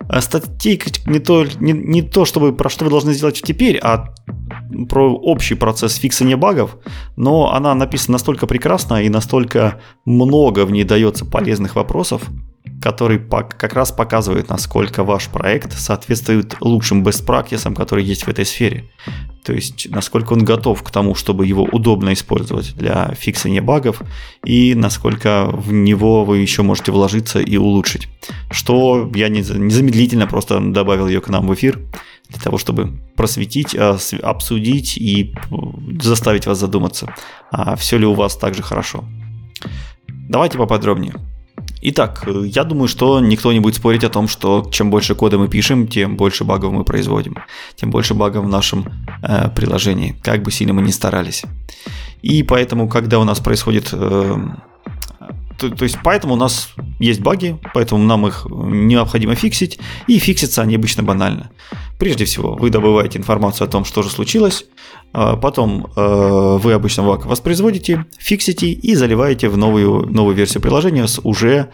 А статейка не то, не, не то, чтобы про что вы должны сделать теперь, а про общий процесс фиксания багов, но она написана настолько прекрасно и настолько много в ней дается полезных вопросов, который как раз показывает, насколько ваш проект соответствует лучшим best practices, которые есть в этой сфере. То есть, насколько он готов к тому, чтобы его удобно использовать для фиксания багов, и насколько в него вы еще можете вложиться и улучшить. Что я незамедлительно просто добавил ее к нам в эфир, для того, чтобы просветить, а, обсудить и заставить вас задуматься, а все ли у вас так же хорошо. Давайте поподробнее. Итак, я думаю, что никто не будет спорить о том, что чем больше кода мы пишем, тем больше багов мы производим, тем больше багов в нашем э, приложении, как бы сильно мы ни старались. И поэтому, когда у нас происходит... Э, то, то есть, поэтому у нас есть баги, поэтому нам их необходимо фиксить, и фиксятся они обычно банально. Прежде всего, вы добываете информацию о том, что же случилось, а потом э, вы обычно баг воспроизводите, фиксите и заливаете в новую, новую версию приложения с уже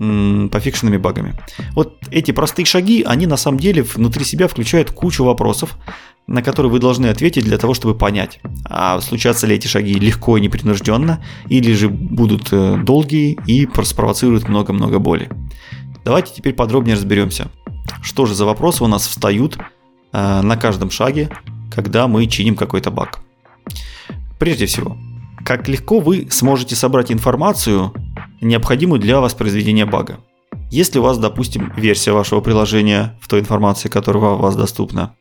пофикшенными багами. Вот эти простые шаги, они на самом деле внутри себя включают кучу вопросов, на которые вы должны ответить для того, чтобы понять, а случатся ли эти шаги легко и непринужденно, или же будут э, долгие и спровоцируют много-много боли. Давайте теперь подробнее разберемся, что же за вопросы у нас встают э, на каждом шаге, когда мы чиним какой-то баг. Прежде всего, как легко вы сможете собрать информацию, необходимую для воспроизведения бага. Если у вас, допустим, версия вашего приложения в той информации, которая у вас доступна,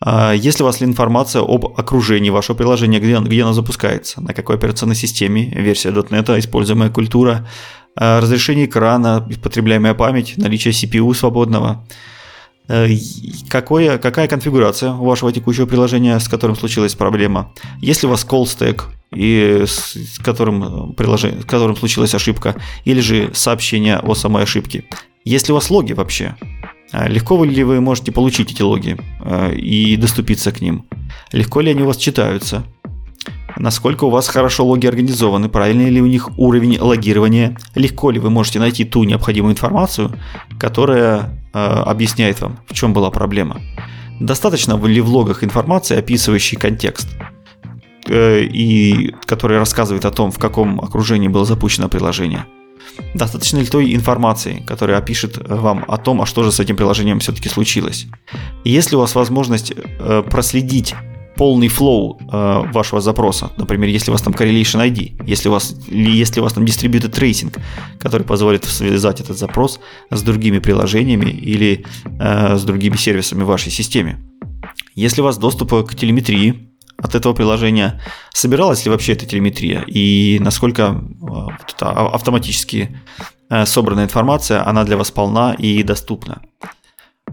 а если у вас информация об окружении вашего приложения, где, где оно запускается, на какой операционной системе, версия .NET, используемая культура, а разрешение экрана, потребляемая память, наличие CPU свободного – какое, какая конфигурация у вашего текущего приложения, с которым случилась проблема. Если у вас call stack, и с, которым, приложение, с которым случилась ошибка, или же сообщение о самой ошибке. Если у вас логи вообще, э, легко ли вы можете получить эти логи э, и доступиться к ним? Легко ли они у вас читаются? Насколько у вас хорошо логи организованы, правильный ли у них уровень логирования, легко ли вы можете найти ту необходимую информацию, которая э, объясняет вам, в чем была проблема. Достаточно ли в логах информации, описывающей контекст, э, и который рассказывает о том, в каком окружении было запущено приложение – Достаточно ли той информации, которая опишет вам о том, а что же с этим приложением все-таки случилось? Если у вас возможность э, проследить полный флоу э, вашего запроса. Например, если у вас там correlation ID, если у вас, если у вас там distributed tracing, который позволит связать этот запрос с другими приложениями или э, с другими сервисами в вашей системе. Если у вас доступ к телеметрии, от этого приложения, собиралась ли вообще эта телеметрия и насколько э, вот эта автоматически э, собранная информация, она для вас полна и доступна.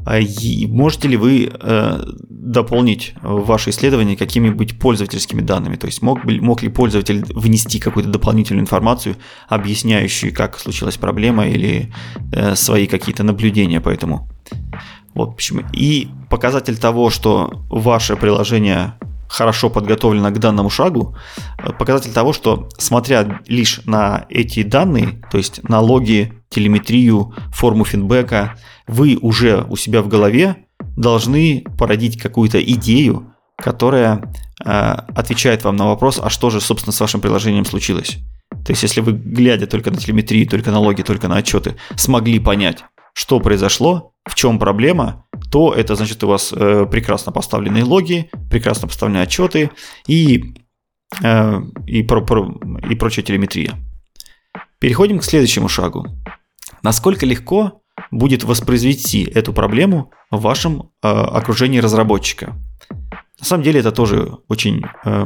А можете ли вы э, дополнить ваше исследование какими-нибудь пользовательскими данными? То есть мог, мог ли пользователь внести какую-то дополнительную информацию, объясняющую, как случилась проблема или э, свои какие-то наблюдения по этому? Вот почему. И показатель того, что ваше приложение хорошо подготовлена к данному шагу, э, показатель того, что смотря лишь на эти данные, то есть на логи, телеметрию, форму фидбэка, вы уже у себя в голове должны породить какую-то идею, которая э, отвечает вам на вопрос, а что же, собственно, с вашим приложением случилось. То есть, если вы, глядя только на телеметрию, только на логи, только на отчеты, смогли понять, что произошло, в чем проблема, то это значит у вас э, прекрасно поставленные логи, прекрасно поставленные отчеты и, э, и, про, про, и прочая телеметрия. Переходим к следующему шагу. Насколько легко будет воспроизвести эту проблему в вашем э, окружении разработчика? На самом деле это тоже очень, э,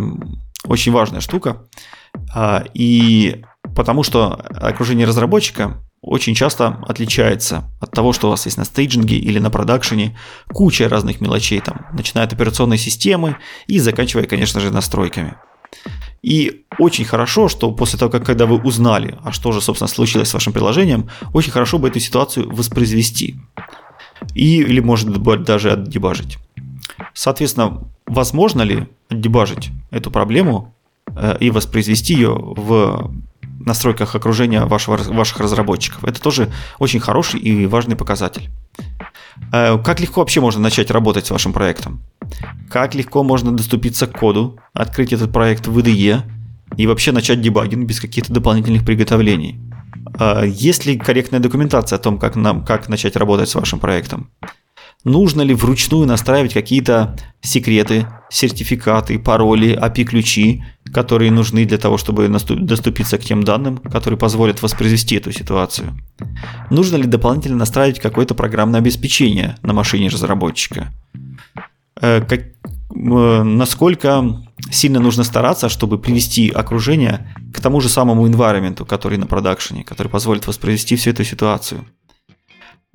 очень важная штука. Э, и потому что окружение разработчика очень часто отличается от того, что у вас есть на стейджинге или на продакшене. Куча разных мелочей там, начиная от операционной системы и заканчивая, конечно же, настройками. И очень хорошо, что после того, как когда вы узнали, а что же, собственно, случилось с вашим приложением, очень хорошо бы эту ситуацию воспроизвести. И, или, может быть, даже отдебажить. Соответственно, возможно ли отдебажить эту проблему э, и воспроизвести ее в настройках окружения вашего, ваших разработчиков. Это тоже очень хороший и важный показатель. Э, как легко вообще можно начать работать с вашим проектом? Как легко можно доступиться к коду, открыть этот проект в IDE и вообще начать дебагинг без каких-то дополнительных приготовлений? Э, есть ли корректная документация о том, как, нам, как начать работать с вашим проектом? Нужно ли вручную настраивать какие-то секреты, сертификаты, пароли, API-ключи, которые нужны для того, чтобы доступиться к тем данным, которые позволят воспроизвести эту ситуацию? Нужно ли дополнительно настраивать какое-то программное обеспечение на машине разработчика? Э, как, э, насколько сильно нужно стараться, чтобы привести окружение к тому же самому environment, который на продакшене, который позволит воспроизвести всю эту ситуацию?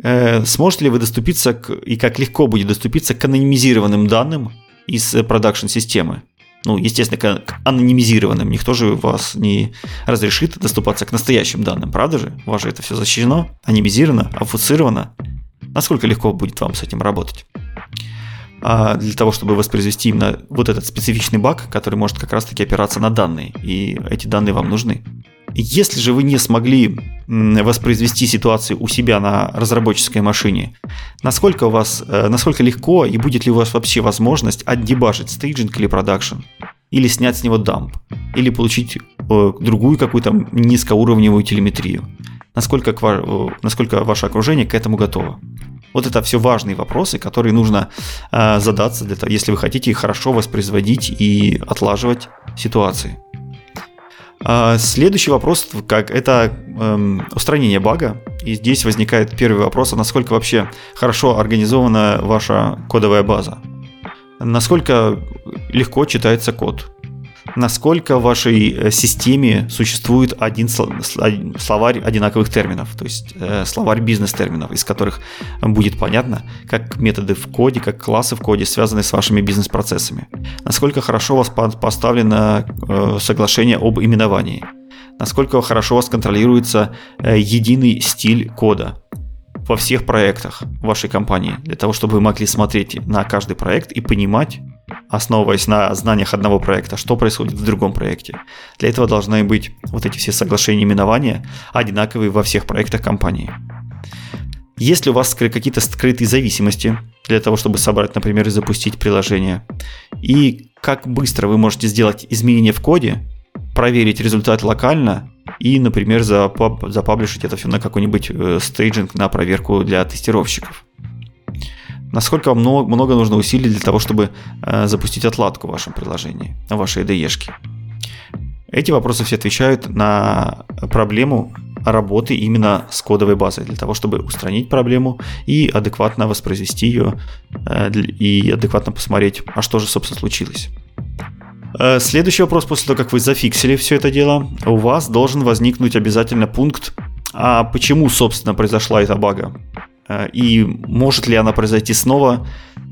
Э, сможете ли вы доступиться к, и как легко будет доступиться к анонимизированным данным из продакшн-системы? Ну, естественно, к анонимизированным. Никто же вас не разрешит доступаться к настоящим данным, правда же? У вас же это все защищено, анонимизировано, обфусцировано. Насколько легко будет вам с этим работать? А для того, чтобы воспроизвести именно вот этот специфичный баг, который может как раз-таки опираться на данные, и эти данные вам нужны. Если же вы не смогли воспроизвести ситуацию у себя на разработческой машине, насколько у вас, э, насколько легко и будет ли у вас вообще возможность отдебажить staging или продакшн, или снять с него дамп, или получить э, другую какую-то низкоуровневую телеметрию, насколько, э, насколько ваше окружение к этому готово. Вот это все важные вопросы, которые нужно задаться, для того, если вы хотите хорошо воспроизводить и отлаживать ситуации. А, следующий вопрос, как это эм, устранение бага. И здесь возникает первый вопрос, а насколько вообще хорошо организована ваша кодовая база? Насколько легко читается код? Насколько в вашей э, системе существует один словарь одинаковых терминов, то есть э, словарь бизнес-терминов, из которых будет понятно, как методы в коде, как классы в коде связаны с вашими бизнес-процессами. Насколько хорошо у вас поставлено э, соглашение об именовании. Насколько хорошо у вас контролируется единый стиль кода во всех проектах вашей компании, для того, чтобы вы могли смотреть на каждый проект и понимать, основываясь на знаниях одного проекта, что происходит в другом проекте. Для этого должны быть вот эти все соглашения именования одинаковые во всех проектах компании. Если у вас какие-то скрытые зависимости для того, чтобы собрать, например, и запустить приложение, и как быстро вы можете сделать изменения в коде, проверить результат локально и, например, запаб- запаблишить это все на какой-нибудь э, стейджинг на проверку для тестировщиков. Насколько много, много нужно усилий для того, чтобы э, запустить отладку в вашем приложении, в вашей IDE-шке. Эти вопросы все отвечают на проблему работы именно с кодовой базой, для того, чтобы устранить проблему и адекватно воспроизвести ее, э, и адекватно посмотреть, а что же, собственно, случилось. Э, следующий вопрос после того, как вы зафиксили все это дело, у вас должен возникнуть обязательно пункт, а почему, собственно, произошла эта бага? Э, и может ли она произойти снова,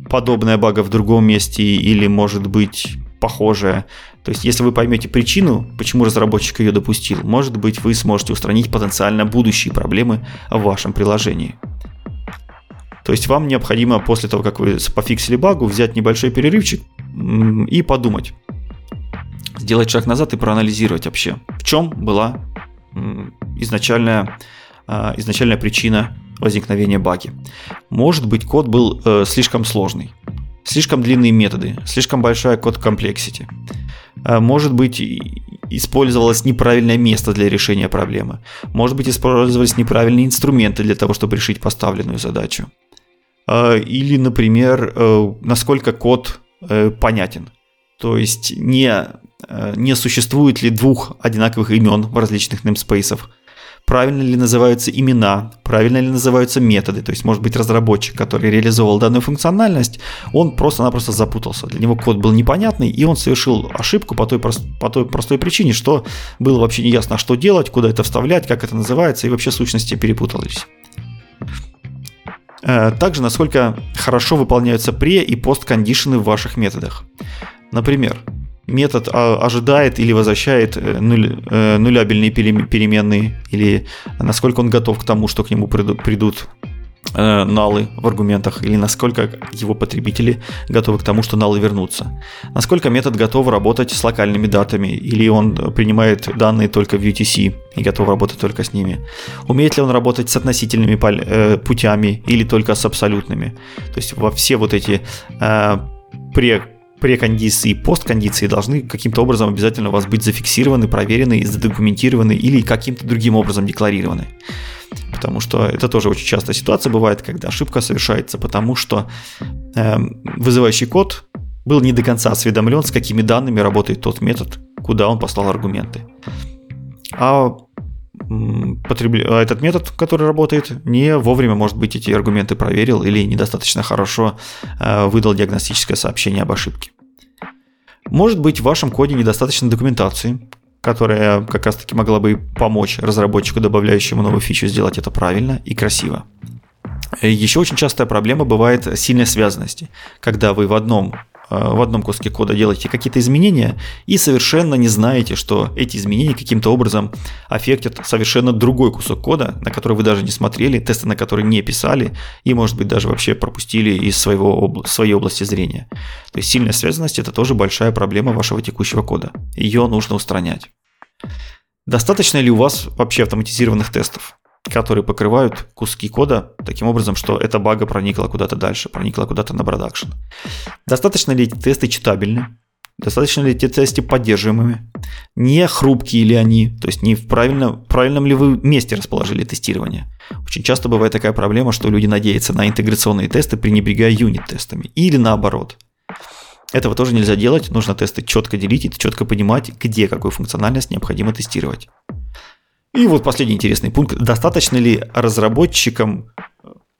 подобная бага в другом месте, или может быть похожая. То есть, если вы поймете причину, почему разработчик ее допустил, может быть, вы сможете устранить потенциально будущие проблемы в вашем приложении. То есть вам необходимо после того, как вы пофиксили багу, взять небольшой перерывчик и подумать, сделать шаг назад и проанализировать вообще, в чем была изначальная, а, изначальная причина возникновения баги. Может быть, код был э, слишком сложный, слишком длинные методы, слишком большая код комплексити. Э, может быть, использовалось неправильное место для решения проблемы. Может быть, использовались неправильные инструменты для того, чтобы решить поставленную задачу. Э, или, например, э, насколько код понятен. То есть не не существует ли двух одинаковых имен в различных namespaces, правильно ли называются имена, правильно ли называются методы. То есть, может быть, разработчик, который реализовал данную функциональность, он просто-напросто запутался. Для него код был непонятный, и он совершил ошибку по той, по той простой причине, что было вообще неясно, что делать, куда это вставлять, как это называется, и вообще сущности перепутались. Э, также, насколько хорошо выполняются пре- и посткондишены в ваших методах. Например, метод а, ожидает или возвращает э, нуль, э, нулябельные переменные, или насколько он готов к тому, что к нему придут, придут э, налы в аргументах, или насколько его потребители готовы к тому, что налы вернутся. Насколько метод готов работать с локальными датами, или он принимает данные только в UTC и готов работать только с ними. Умеет ли он работать с относительными путями или только с абсолютными. То есть во все вот эти э, пре прекондиции и посткондиции должны каким-то образом обязательно у вас быть зафиксированы, проверены, задокументированы или каким-то другим образом декларированы. Потому что это тоже очень частая ситуация бывает, когда ошибка совершается, потому что э, вызывающий код был не до конца осведомлен, с какими данными работает тот метод, куда он послал аргументы. А потребля... А этот метод, который работает, не вовремя, может быть, эти аргументы проверил или недостаточно хорошо э, выдал диагностическое сообщение об ошибке. Может быть, в вашем коде недостаточно документации, которая как раз-таки могла бы помочь разработчику, добавляющему новую фичу, сделать это правильно и красиво. Еще очень частая проблема бывает сильной связанности, когда вы в одном Э, в одном куске кода делаете какие-то изменения и совершенно не знаете, что эти изменения каким-то образом аффектят совершенно другой кусок кода, на который вы даже не смотрели, тесты на который не писали и, может быть, даже вообще пропустили из своего, своей области зрения. То есть сильная связанность – это тоже большая проблема вашего текущего кода. Ее нужно устранять. Достаточно ли у вас вообще автоматизированных тестов? Которые покрывают куски кода таким образом, что эта бага проникла куда-то дальше, проникла куда-то на продакшн. Достаточно ли эти тесты читабельны? Достаточно ли эти тесты поддерживаемыми? Не хрупкие ли они? То есть не в правильно, правильном ли вы месте расположили тестирование? Очень часто бывает такая проблема, что люди надеются на интеграционные тесты, пренебрегая юнит-тестами. Или наоборот. Этого тоже нельзя делать, нужно тесты четко делить и четко понимать, где какую функциональность необходимо тестировать. И вот последний интересный пункт. Достаточно ли разработчикам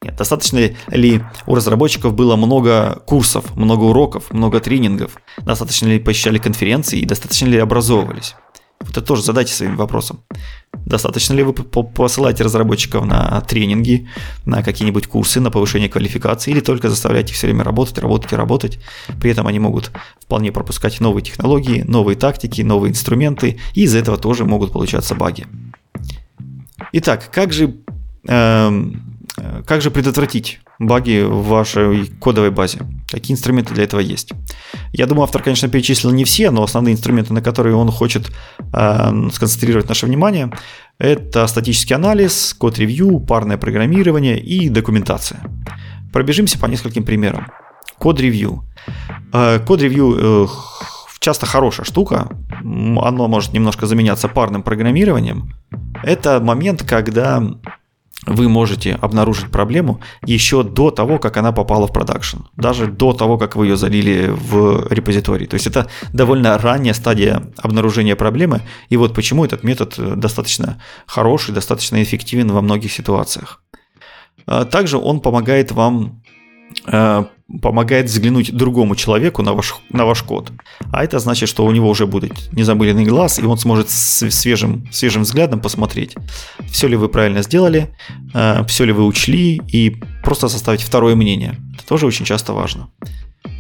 нет, достаточно ли у разработчиков было много курсов, много уроков, много тренингов? Достаточно ли посещали конференции и достаточно ли образовывались? Вот это тоже задайте своим вопросом. Достаточно ли вы посылаете разработчиков на тренинги, на какие-нибудь курсы, на повышение квалификации, или только заставляете их все время работать, работать и работать. При этом они могут вполне пропускать новые технологии, новые тактики, новые инструменты, и из-за этого тоже могут получаться баги. Итак, как же, э, как же предотвратить баги в вашей кодовой базе? Какие инструменты для этого есть? Я думаю, автор, конечно, перечислил не все, но основные инструменты, на которые он хочет э, сконцентрировать наше внимание, это статический анализ, код-ревью, парное программирование и документация. Пробежимся по нескольким примерам. Код-ревью. Э, код-ревью э, часто хорошая штука, оно может немножко заменяться парным программированием. Это момент, когда вы можете обнаружить проблему еще до того, как она попала в продакшн, даже до того, как вы ее залили в репозиторий. То есть это довольно ранняя стадия обнаружения проблемы, и вот почему этот метод достаточно хороший, достаточно эффективен во многих ситуациях. А также он помогает вам э, помогает взглянуть другому человеку на ваш, на ваш код. А это значит, что у него уже будет незамыленный глаз, и он сможет с свежим, свежим взглядом посмотреть, все ли вы правильно сделали, э, все ли вы учли, и просто составить второе мнение. Это тоже очень часто важно.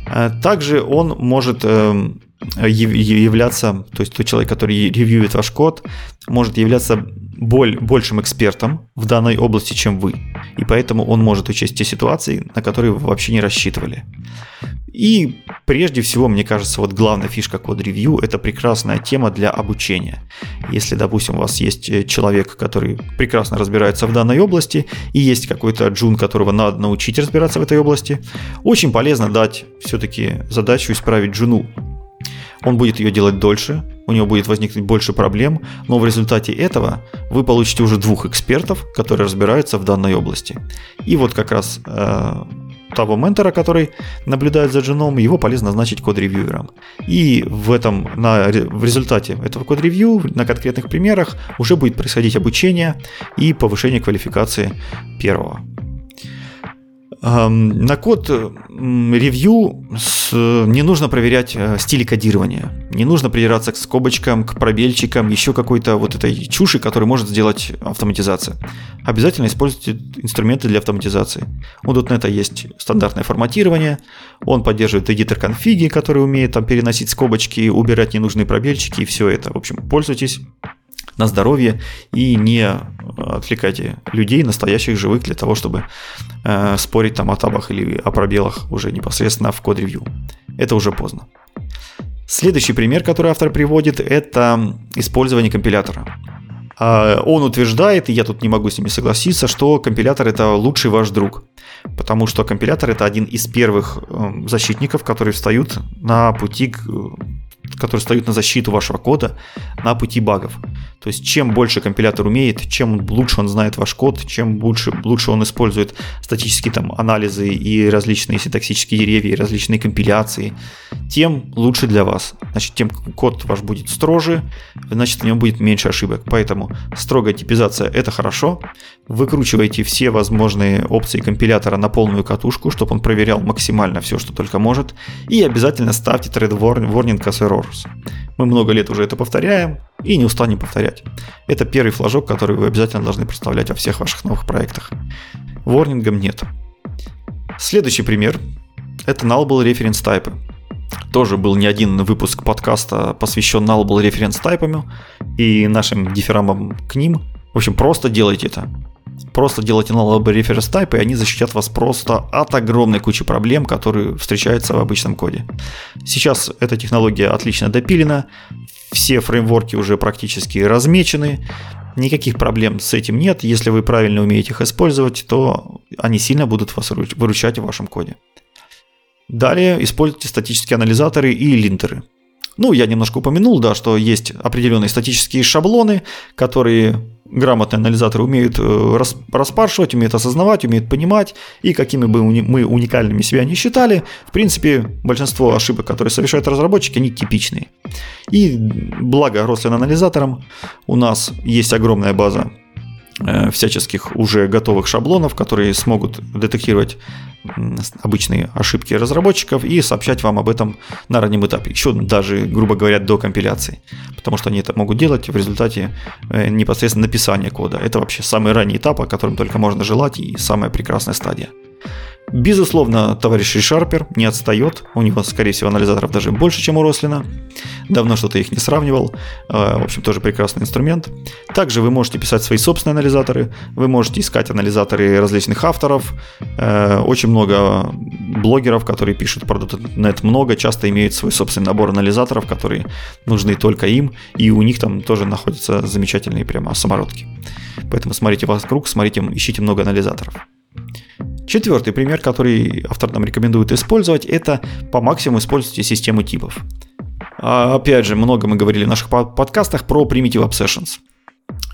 Э, также он может эм, являться, то есть тот человек, который ревьюет ваш код, может являться боль, большим экспертом в данной области, чем вы. И поэтому он может учесть те ситуации, на которые вы вообще не рассчитывали. И прежде всего, мне кажется, вот главная фишка код-ревью – это прекрасная тема для обучения. Если, допустим, у вас есть э, человек, который прекрасно разбирается в данной области, и есть какой-то джун, которого надо научить разбираться в этой области, очень полезно дать все-таки задачу исправить джуну он будет ее делать дольше, у него будет возникнуть больше проблем, но в результате этого вы получите уже двух экспертов, которые разбираются в данной области. И вот как раз э, того ментора, который наблюдает за дженом, его полезно назначить код-ревьюером. И в, этом, на, в результате этого код-ревью на конкретных примерах уже будет происходить обучение и повышение квалификации первого. На код ревью не нужно проверять э, стили кодирования. Не нужно придираться к скобочкам, к пробельчикам, еще какой-то вот этой чуши, которую может сделать автоматизация. Обязательно используйте инструменты для автоматизации. У .NET есть стандартное форматирование, он поддерживает эдитор конфиги, который умеет там переносить скобочки, убирать ненужные пробельчики и все это. В общем, пользуйтесь на здоровье и не отвлекайте людей, настоящих живых, для того, чтобы э, спорить там о табах или о пробелах уже непосредственно в код-ревью. Это уже поздно. Следующий пример, который автор приводит, это использование компилятора. А, он утверждает, и я тут не могу с ними согласиться, что компилятор это лучший ваш друг. Потому что компилятор это один из первых эм, защитников, которые встают на пути к которые встают на защиту вашего кода на пути багов. То есть чем больше компилятор умеет, чем лучше он знает ваш код, чем лучше, лучше он использует статические там анализы и различные синтаксические деревья, и различные компиляции, тем лучше для вас. Значит, тем код ваш будет строже, значит в нем будет меньше ошибок. Поэтому строгая типизация это хорошо. Выкручивайте все возможные опции компилятора на полную катушку, чтобы он проверял максимально все, что только может. И обязательно ставьте warning as errors. Мы много лет уже это повторяем и не устанем повторять. Это первый флажок, который вы обязательно должны представлять во всех ваших новых проектах. Ворнингом нет. Следующий пример – это nullable reference type. Тоже был не один выпуск подкаста, посвящен nullable reference type и нашим дифирамам к ним. В общем, просто делайте это. Просто делайте nullable reference type, и они защитят вас просто от огромной кучи проблем, которые встречаются в обычном коде. Сейчас эта технология отлично допилена, все фреймворки уже практически размечены, никаких проблем с этим нет. Если вы правильно умеете их использовать, то они сильно будут вас выручать в вашем коде. Далее используйте статические анализаторы и линтеры. Ну, я немножко упомянул, да, что есть определенные статические шаблоны, которые грамотные анализаторы умеют э, распаршивать, умеют осознавать, умеют понимать, и какими бы мы уникальными себя не считали, в принципе, большинство ошибок, которые совершают разработчики, они типичные. И благо Roslyn анализаторам у нас есть огромная база всяческих уже готовых шаблонов, которые смогут детектировать обычные ошибки разработчиков и сообщать вам об этом на раннем этапе, еще даже, грубо говоря, до компиляции, потому что они это могут делать в результате э, непосредственно написания кода. Это вообще самый ранний этап, о котором только можно желать и самая прекрасная стадия. Безусловно, товарищ Ришарпер не отстает. У него, скорее всего, анализаторов даже больше, чем у Рослина. Давно что-то их не сравнивал. Э, в общем, тоже прекрасный инструмент. Также вы можете писать свои собственные анализаторы. Вы можете искать анализаторы различных авторов. Э, очень много блогеров, которые пишут про .NET много, часто имеют свой собственный набор анализаторов, которые нужны только им. И у них там тоже находятся замечательные прямо самородки. Поэтому смотрите вокруг, смотрите, ищите много анализаторов. Четвертый пример, который автор нам рекомендует использовать, это по максимуму используйте систему типов. А, опять же, много мы говорили в наших подкастах про Primitive Obsessions.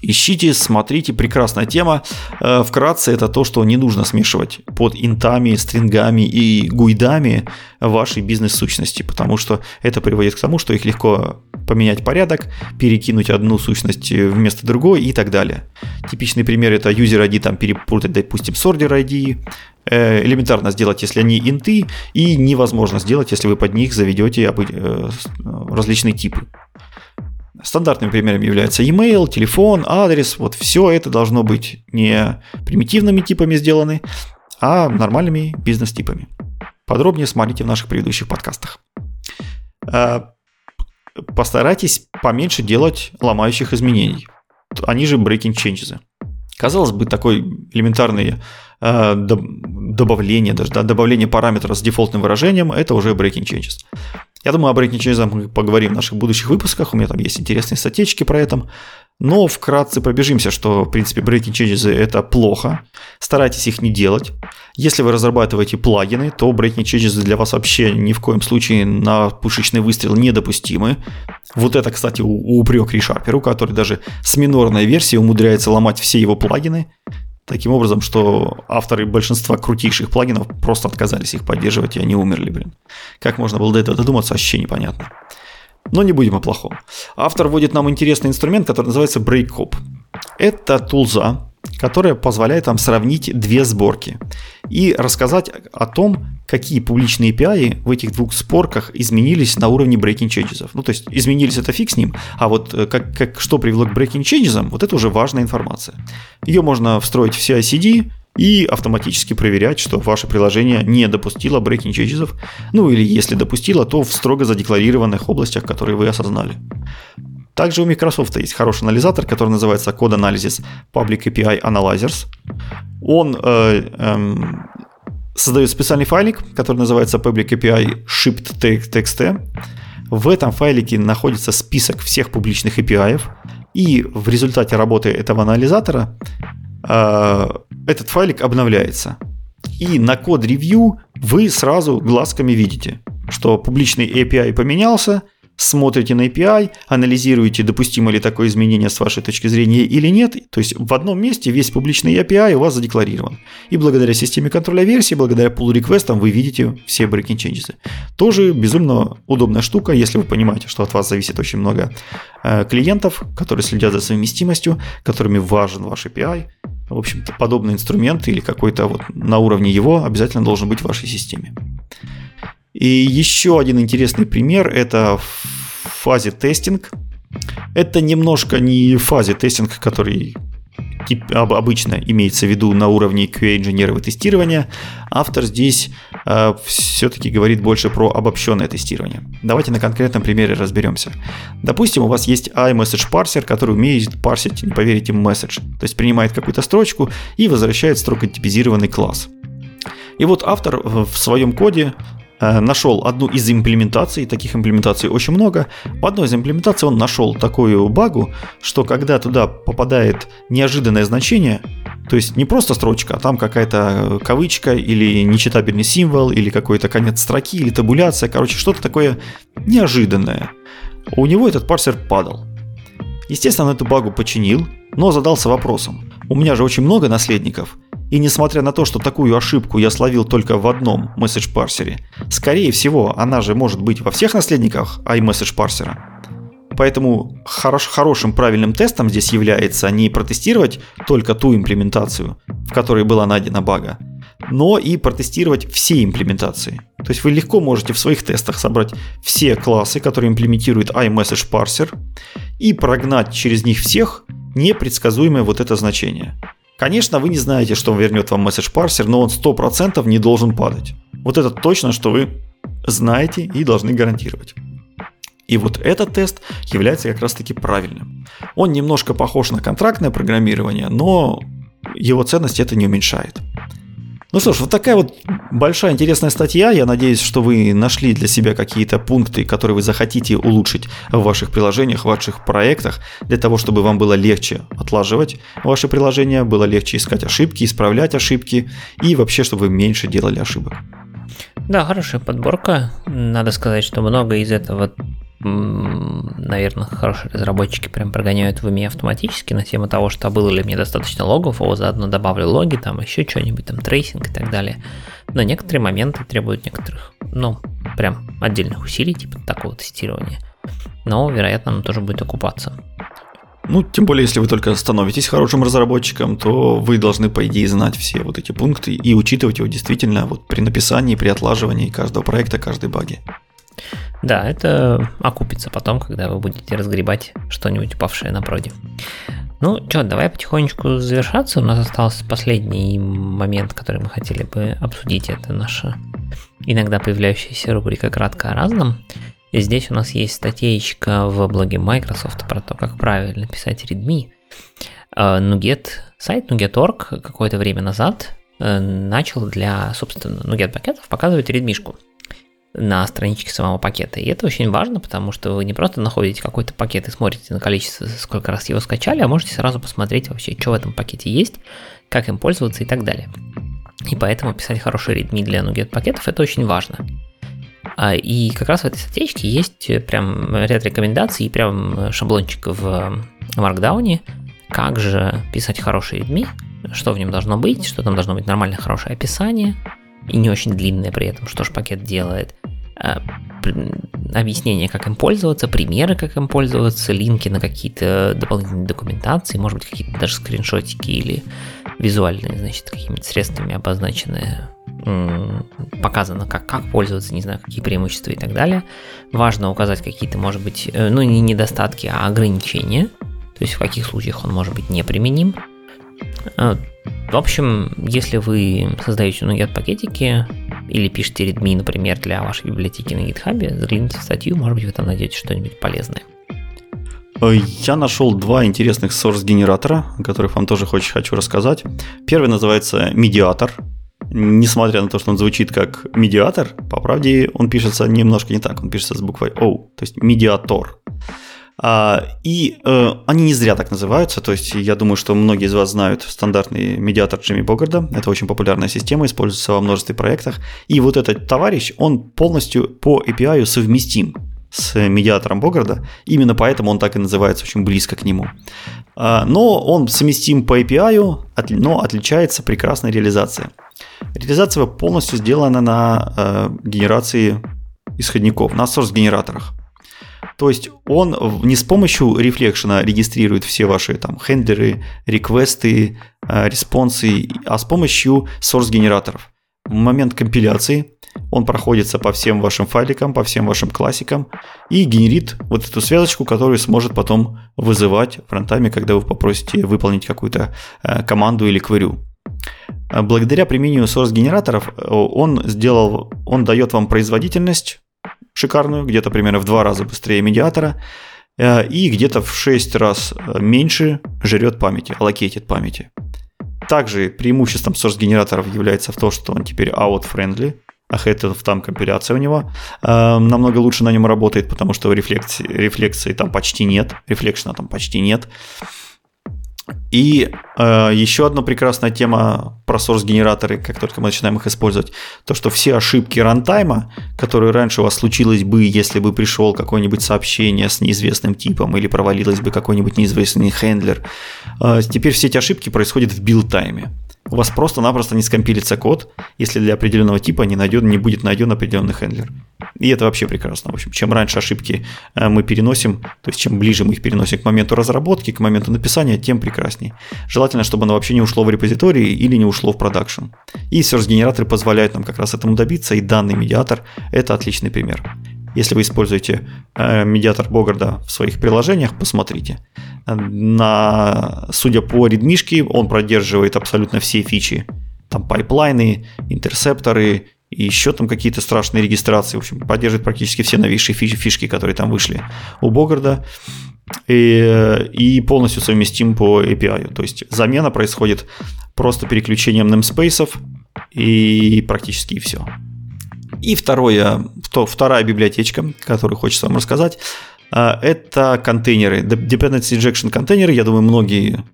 Ищите, смотрите, прекрасная тема. Э, вкратце это то, что не нужно смешивать под интами, стрингами и гуидами вашей бизнес-сущности, потому что это приводит к тому, что их легко поменять порядок, перекинуть одну сущность вместо другой и так далее. Типичный пример это user ID там перепутать, допустим, с order ID, э, элементарно сделать, если они инты, и невозможно сделать, если вы под них заведете э, различные типы. Стандартными примерами являются email, телефон, адрес. Вот все это должно быть не примитивными типами сделаны, а нормальными бизнес-типами. Подробнее смотрите в наших предыдущих подкастах. А, постарайтесь поменьше делать ломающих изменений. Они же breaking changes. Казалось бы, такой элементарный э, добавление, даже да, добавление параметра с дефолтным выражением, это уже breaking changes. Я думаю, об Changes мы поговорим в наших будущих выпусках, у меня там есть интересные статейки про это. Но вкратце пробежимся, что, в принципе, breaking changes это плохо. Старайтесь их не делать. Если вы разрабатываете плагины, то breaking changes для вас вообще ни в коем случае на пушечный выстрел недопустимы. Вот это, кстати, упрек Ришарперу, который даже с минорной версией умудряется ломать все его плагины таким образом, что авторы большинства крутейших плагинов просто отказались их поддерживать, и они умерли, блин. Как можно было до этого додуматься, вообще непонятно. Но не будем о плохом. Автор вводит нам интересный инструмент, который называется BreakHop. Это тулза, которая позволяет нам сравнить две сборки и рассказать о том, какие публичные API в этих двух сборках изменились на уровне breaking changes. Ну, то есть изменились это фиг с ним, а вот э, как, как, что привело к breaking changes, вот это уже важная информация. Ее можно встроить в CI-CD и автоматически проверять, что ваше приложение не допустило breaking changes, ну или если допустило, то в строго задекларированных областях, которые вы осознали. Также у Microsoft есть хороший анализатор, который называется Code Analysis Public API Analyzers. Он э, э, создает специальный файлик, который называется Public API Shipped TXT. В этом файлике находится список всех публичных API, и в результате работы этого анализатора э, этот файлик обновляется. И на код ревью вы сразу глазками видите, что публичный API поменялся – смотрите на API, анализируете, допустимо ли такое изменение с вашей точки зрения или нет. То есть в одном месте весь публичный API у вас задекларирован. И благодаря системе контроля версии, благодаря pull реквестам вы видите все breaking changes. Тоже безумно удобная штука, если вы понимаете, что от вас зависит очень много э, клиентов, которые следят за совместимостью, которыми важен ваш API. В общем-то, подобный инструмент или какой-то вот на уровне его обязательно должен быть в вашей системе. И еще один интересный пример – это фазе тестинг. Это немножко не фазе тестинг, который обычно имеется в виду на уровне QA-инженерного тестирования. Автор здесь э, все-таки говорит больше про обобщенное тестирование. Давайте на конкретном примере разберемся. Допустим, у вас есть iMessage парсер, который умеет парсить, не поверите, месседж. То есть принимает какую-то строчку и возвращает строго типизированный класс. И вот автор в своем коде нашел одну из имплементаций, таких имплементаций очень много. В одной из имплементаций он нашел такую багу, что когда туда попадает неожиданное значение, то есть не просто строчка, а там какая-то кавычка или нечитабельный символ, или какой-то конец строки, или табуляция, короче, что-то такое неожиданное. У него этот парсер падал. Естественно, он эту багу починил, но задался вопросом. У меня же очень много наследников – и несмотря на то, что такую ошибку я словил только в одном message парсере, скорее всего, она же может быть во всех наследниках iMessage парсера. Поэтому хорош, хорошим правильным тестом здесь является не протестировать только ту имплементацию, в которой была найдена бага, но и протестировать все имплементации. То есть вы легко можете в своих тестах собрать все классы, которые имплементируют iMessage парсер, и прогнать через них всех непредсказуемое вот это значение. Конечно, вы не знаете, что вернет вам месседж парсер, но он 100% не должен падать. Вот это точно, что вы знаете и должны гарантировать. И вот этот тест является как раз-таки правильным. Он немножко похож на контрактное программирование, но его ценность это не уменьшает. Ну что ж, вот такая вот большая интересная статья. Я надеюсь, что вы нашли для себя какие-то пункты, которые вы захотите улучшить в ваших приложениях, в ваших проектах, для того, чтобы вам было легче отлаживать ваши приложения, было легче искать ошибки, исправлять ошибки и вообще, чтобы вы меньше делали ошибок. Да, хорошая подборка. Надо сказать, что много из этого наверное, хорошие разработчики прям прогоняют в уме автоматически на тему того, что было ли мне достаточно логов, о, заодно добавлю логи, там еще что-нибудь, там tracing и так далее. Но некоторые моменты требуют некоторых, ну, прям отдельных усилий, типа такого тестирования. Но, вероятно, оно тоже будет окупаться. Ну, тем более, если вы только становитесь хорошим разработчиком, то вы должны, по идее, знать все вот эти пункты и учитывать его действительно вот при написании, при отлаживании каждого проекта, каждой баги. Да, это окупится потом, когда вы будете разгребать что-нибудь упавшее на проде. Ну что, давай потихонечку завершаться. У нас остался последний момент, который мы хотели бы обсудить. Это наша иногда появляющаяся рубрика «Кратко о разном». И здесь у нас есть статейка в блоге Microsoft про то, как правильно писать readme. Nuget, сайт Nuget.org какое-то время назад э, начал для, собственно, Nuget пакетов показывать readme-шку на страничке самого пакета. И это очень важно, потому что вы не просто находите какой-то пакет и смотрите на количество, сколько раз его скачали, а можете сразу посмотреть вообще, что в этом пакете есть, как им пользоваться и так далее. И поэтому писать хороший readme для NuGet пакетов это очень важно. А, и как раз в этой статейке есть прям ряд рекомендаций и прям шаблончик в Markdown, как же писать хороший readme, что в нем должно быть, что там должно быть нормальное хорошее описание, и не очень длинное при этом, что же пакет делает. А, объяснение, как им пользоваться, примеры, как им пользоваться, линки на какие-то дополнительные документации, может быть, какие-то даже скриншотики или визуальные, значит, какими-то средствами обозначенные, показано, как, как пользоваться, не знаю, какие преимущества и так далее. Важно указать какие-то, может быть, э, ну, не недостатки, а ограничения, то есть в каких случаях он может быть неприменим. А, в общем, если вы создаете NuGet пакетики или пишете readme, например, для вашей библиотеки на GitHub, загляните в статью, может быть, вы там найдете что-нибудь полезное. Э, я нашел два интересных source-генератора, о которых вам тоже очень хочу рассказать. Первый называется медиатор. Несмотря на то, что он звучит как медиатор, по правде он пишется немножко не так, он пишется с буквой O, то есть медиатор. А, и э, они не зря так называются, то есть я думаю, что многие из вас знают стандартный медиатор Джимми Богарда, это очень популярная система, используется во множестве проектах, и вот этот товарищ, он полностью по API совместим с медиатором Богарда, именно поэтому он так и называется, очень близко к нему. А, но он совместим по API, но отличается прекрасной реализацией. Реализация полностью сделана на э, генерации исходников, на source-генераторах. То есть он не с помощью рефлекшена регистрирует все ваши там хендлеры, реквесты, э, респонсы, а с помощью source-генераторов. Момент компиляции он проходится по всем вашим файликам, по всем вашим классикам и генерит вот эту связочку, которую сможет потом вызывать в рантайме, когда вы попросите выполнить какую-то э, команду или query. Благодаря применению source генераторов э, он сделал, он дает вам производительность шикарную, где-то примерно в два раза быстрее медиатора, э, и где-то в 6 раз э, меньше жрет памяти, аллокейтит памяти. Также преимуществом source-генераторов является в том, что он теперь out-friendly, а это там компиляция у него э, намного лучше на нем работает, потому что рефлекции, рефлекции там почти нет, рефлекшена там почти нет. И э, еще одна прекрасная тема про source-генераторы, как только мы начинаем их использовать, то, что все ошибки рантайма, которые раньше у вас случилось бы, если бы пришел какое-нибудь сообщение с неизвестным типом или провалилось бы какой-нибудь неизвестный хендлер, э, теперь все эти ошибки происходят в билд-тайме у вас просто-напросто не скомпилится код, если для определенного типа не, найден, не будет найден определенный handler. И это вообще прекрасно. В общем, чем раньше ошибки э, мы переносим, то есть чем ближе мы их переносим к моменту разработки, к моменту написания, тем прекраснее. Желательно, чтобы оно вообще не ушло в репозиторий или не ушло в продакшн. И source-генераторы позволяют нам как раз этому добиться, и данный медиатор – это отличный пример. Если вы используете э, медиатор Богарда в своих приложениях, посмотрите. На, судя по ридмишке, он поддерживает абсолютно все фичи. Там пайплайны, интерсепторы, и еще там какие-то страшные регистрации. В общем, поддерживает практически все новейшие фишки, которые там вышли у Богарда. И, и полностью совместим по API. То есть замена происходит просто переключением namespace и практически все. И второе, вторая библиотечка, которую хочется вам рассказать, а, это контейнеры, dependency injection контейнеры. Я думаю, многие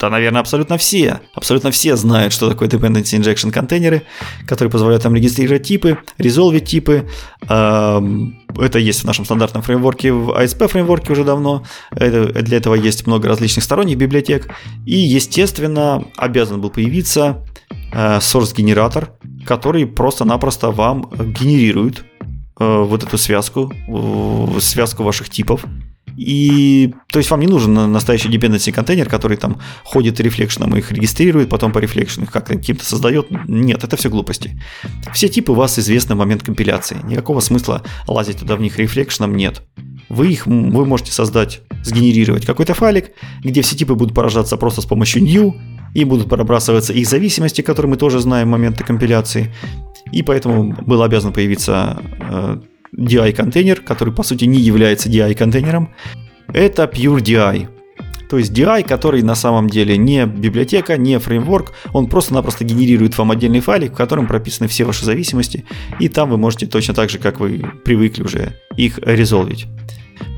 да, наверное, абсолютно все, абсолютно все знают, что такое dependency injection контейнеры, которые позволяют там регистрировать типы, резолвить типы. Это есть в нашем стандартном фреймворке, в ASP фреймворке уже давно. Для этого есть много различных сторонних библиотек. И, естественно, обязан был появиться э, source-генератор, который просто-напросто вам генерирует э, вот эту связку, связку ваших типов и то есть вам не нужен настоящий dependency контейнер, который там ходит рефлекшеном, их регистрирует, потом по рефлекшену их как-то каким-то создает. Нет, это все глупости. Все типы у вас известны в момент компиляции. Никакого смысла лазить туда в них рефлекшеном нет. Вы их вы можете создать, сгенерировать какой-то файлик, где все типы будут поражаться просто с помощью new, и будут пробрасываться их зависимости, которые мы тоже знаем в моменты компиляции. И поэтому был обязан появиться э, DI-контейнер, который по сути не является DI-контейнером, это Pure DI. То есть DI, который на самом деле не библиотека, не фреймворк, он просто-напросто генерирует вам отдельный файлик, в котором прописаны все ваши зависимости, и там вы можете точно так же, как вы привыкли уже, их резолвить.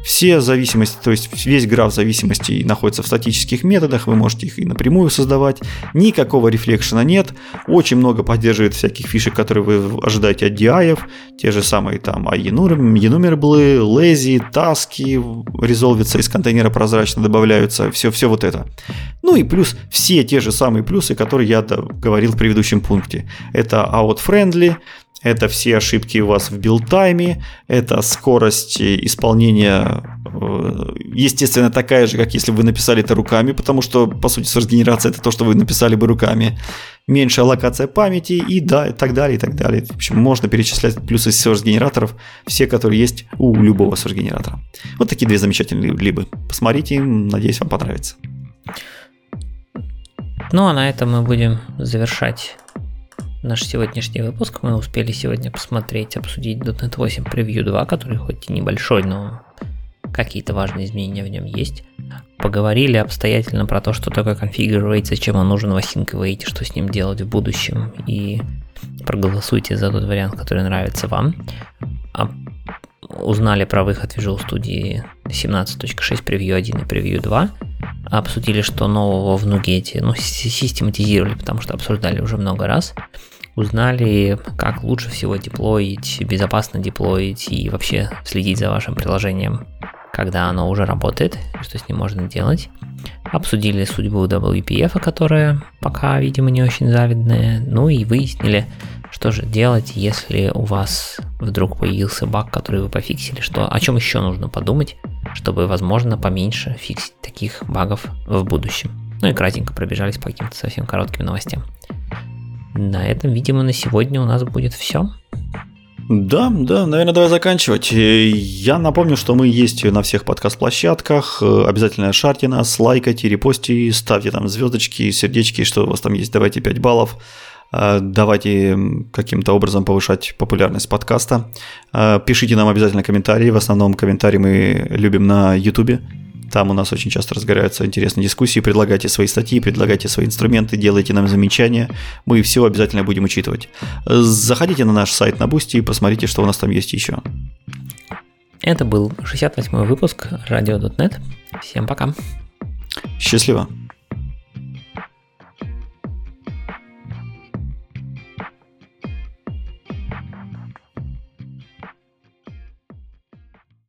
Все зависимости, то есть весь граф зависимостей находится в статических методах, вы можете их и напрямую создавать. Никакого рефлекшена нет. Очень много поддерживает всяких фишек, которые вы ожидаете от DI, те же самые там enumerable, lazy, таски, резолвятся из контейнера прозрачно добавляются, все, все вот это. Ну и плюс все те же самые плюсы, которые я говорил в предыдущем пункте. Это out-friendly, это все ошибки у вас в билд-тайме, это скорость исполнения, э, естественно, такая же, как если бы вы написали это руками, потому что, по сути, source-генерация это то, что вы написали бы руками. Меньшая аллокация памяти и да, и так далее, и так далее. В общем, можно перечислять плюсы source-генераторов, все, которые есть у любого source-генератора. Вот такие две замечательные либы. Посмотрите, надеюсь, вам понравится. Ну, а на этом мы будем завершать наш сегодняшний выпуск. Мы успели сегодня посмотреть, обсудить .NET 8 Preview 2, который хоть и небольшой, но какие-то важные изменения в нем есть. Поговорили обстоятельно про то, что такое configure зачем он нужен в async что с ним делать в будущем, и проголосуйте за тот вариант, который нравится вам. А узнали про выход Visual Studio 17.6 Preview 1 и Preview 2, обсудили, что нового в Нугете, ну, систематизировали, потому что обсуждали уже много раз, узнали, как лучше всего деплоить, безопасно деплоить и вообще следить за вашим приложением, когда оно уже работает, что с ним можно делать. Обсудили судьбу WPF, которая пока, видимо, не очень завидная. Ну и выяснили, что же делать, если у вас вдруг появился баг, который вы пофиксили, что, о чем еще нужно подумать, чтобы, возможно, поменьше фиксить таких багов в будущем. Ну и кратенько пробежались по каким-то совсем коротким новостям. На этом, видимо, на сегодня у нас будет все. Да, да, наверное, давай заканчивать. Э, я напомню, что мы есть на всех подкаст-площадках. Э, обязательно шарьте нас, лайкайте, репостите, ставьте там звездочки, сердечки, что у вас там есть, давайте 5 баллов. Э, давайте каким-то образом повышать популярность подкаста. Пишите нам обязательно комментарии. В основном комментарии мы любим на YouTube. Там у нас очень часто разгораются интересные дискуссии. Предлагайте свои статьи, предлагайте свои инструменты, делайте нам замечания. Мы все обязательно будем учитывать. Заходите на наш сайт на Бусти и посмотрите, что у нас там есть еще. Это был 68-й выпуск RadioDotNet. Всем пока. Счастливо.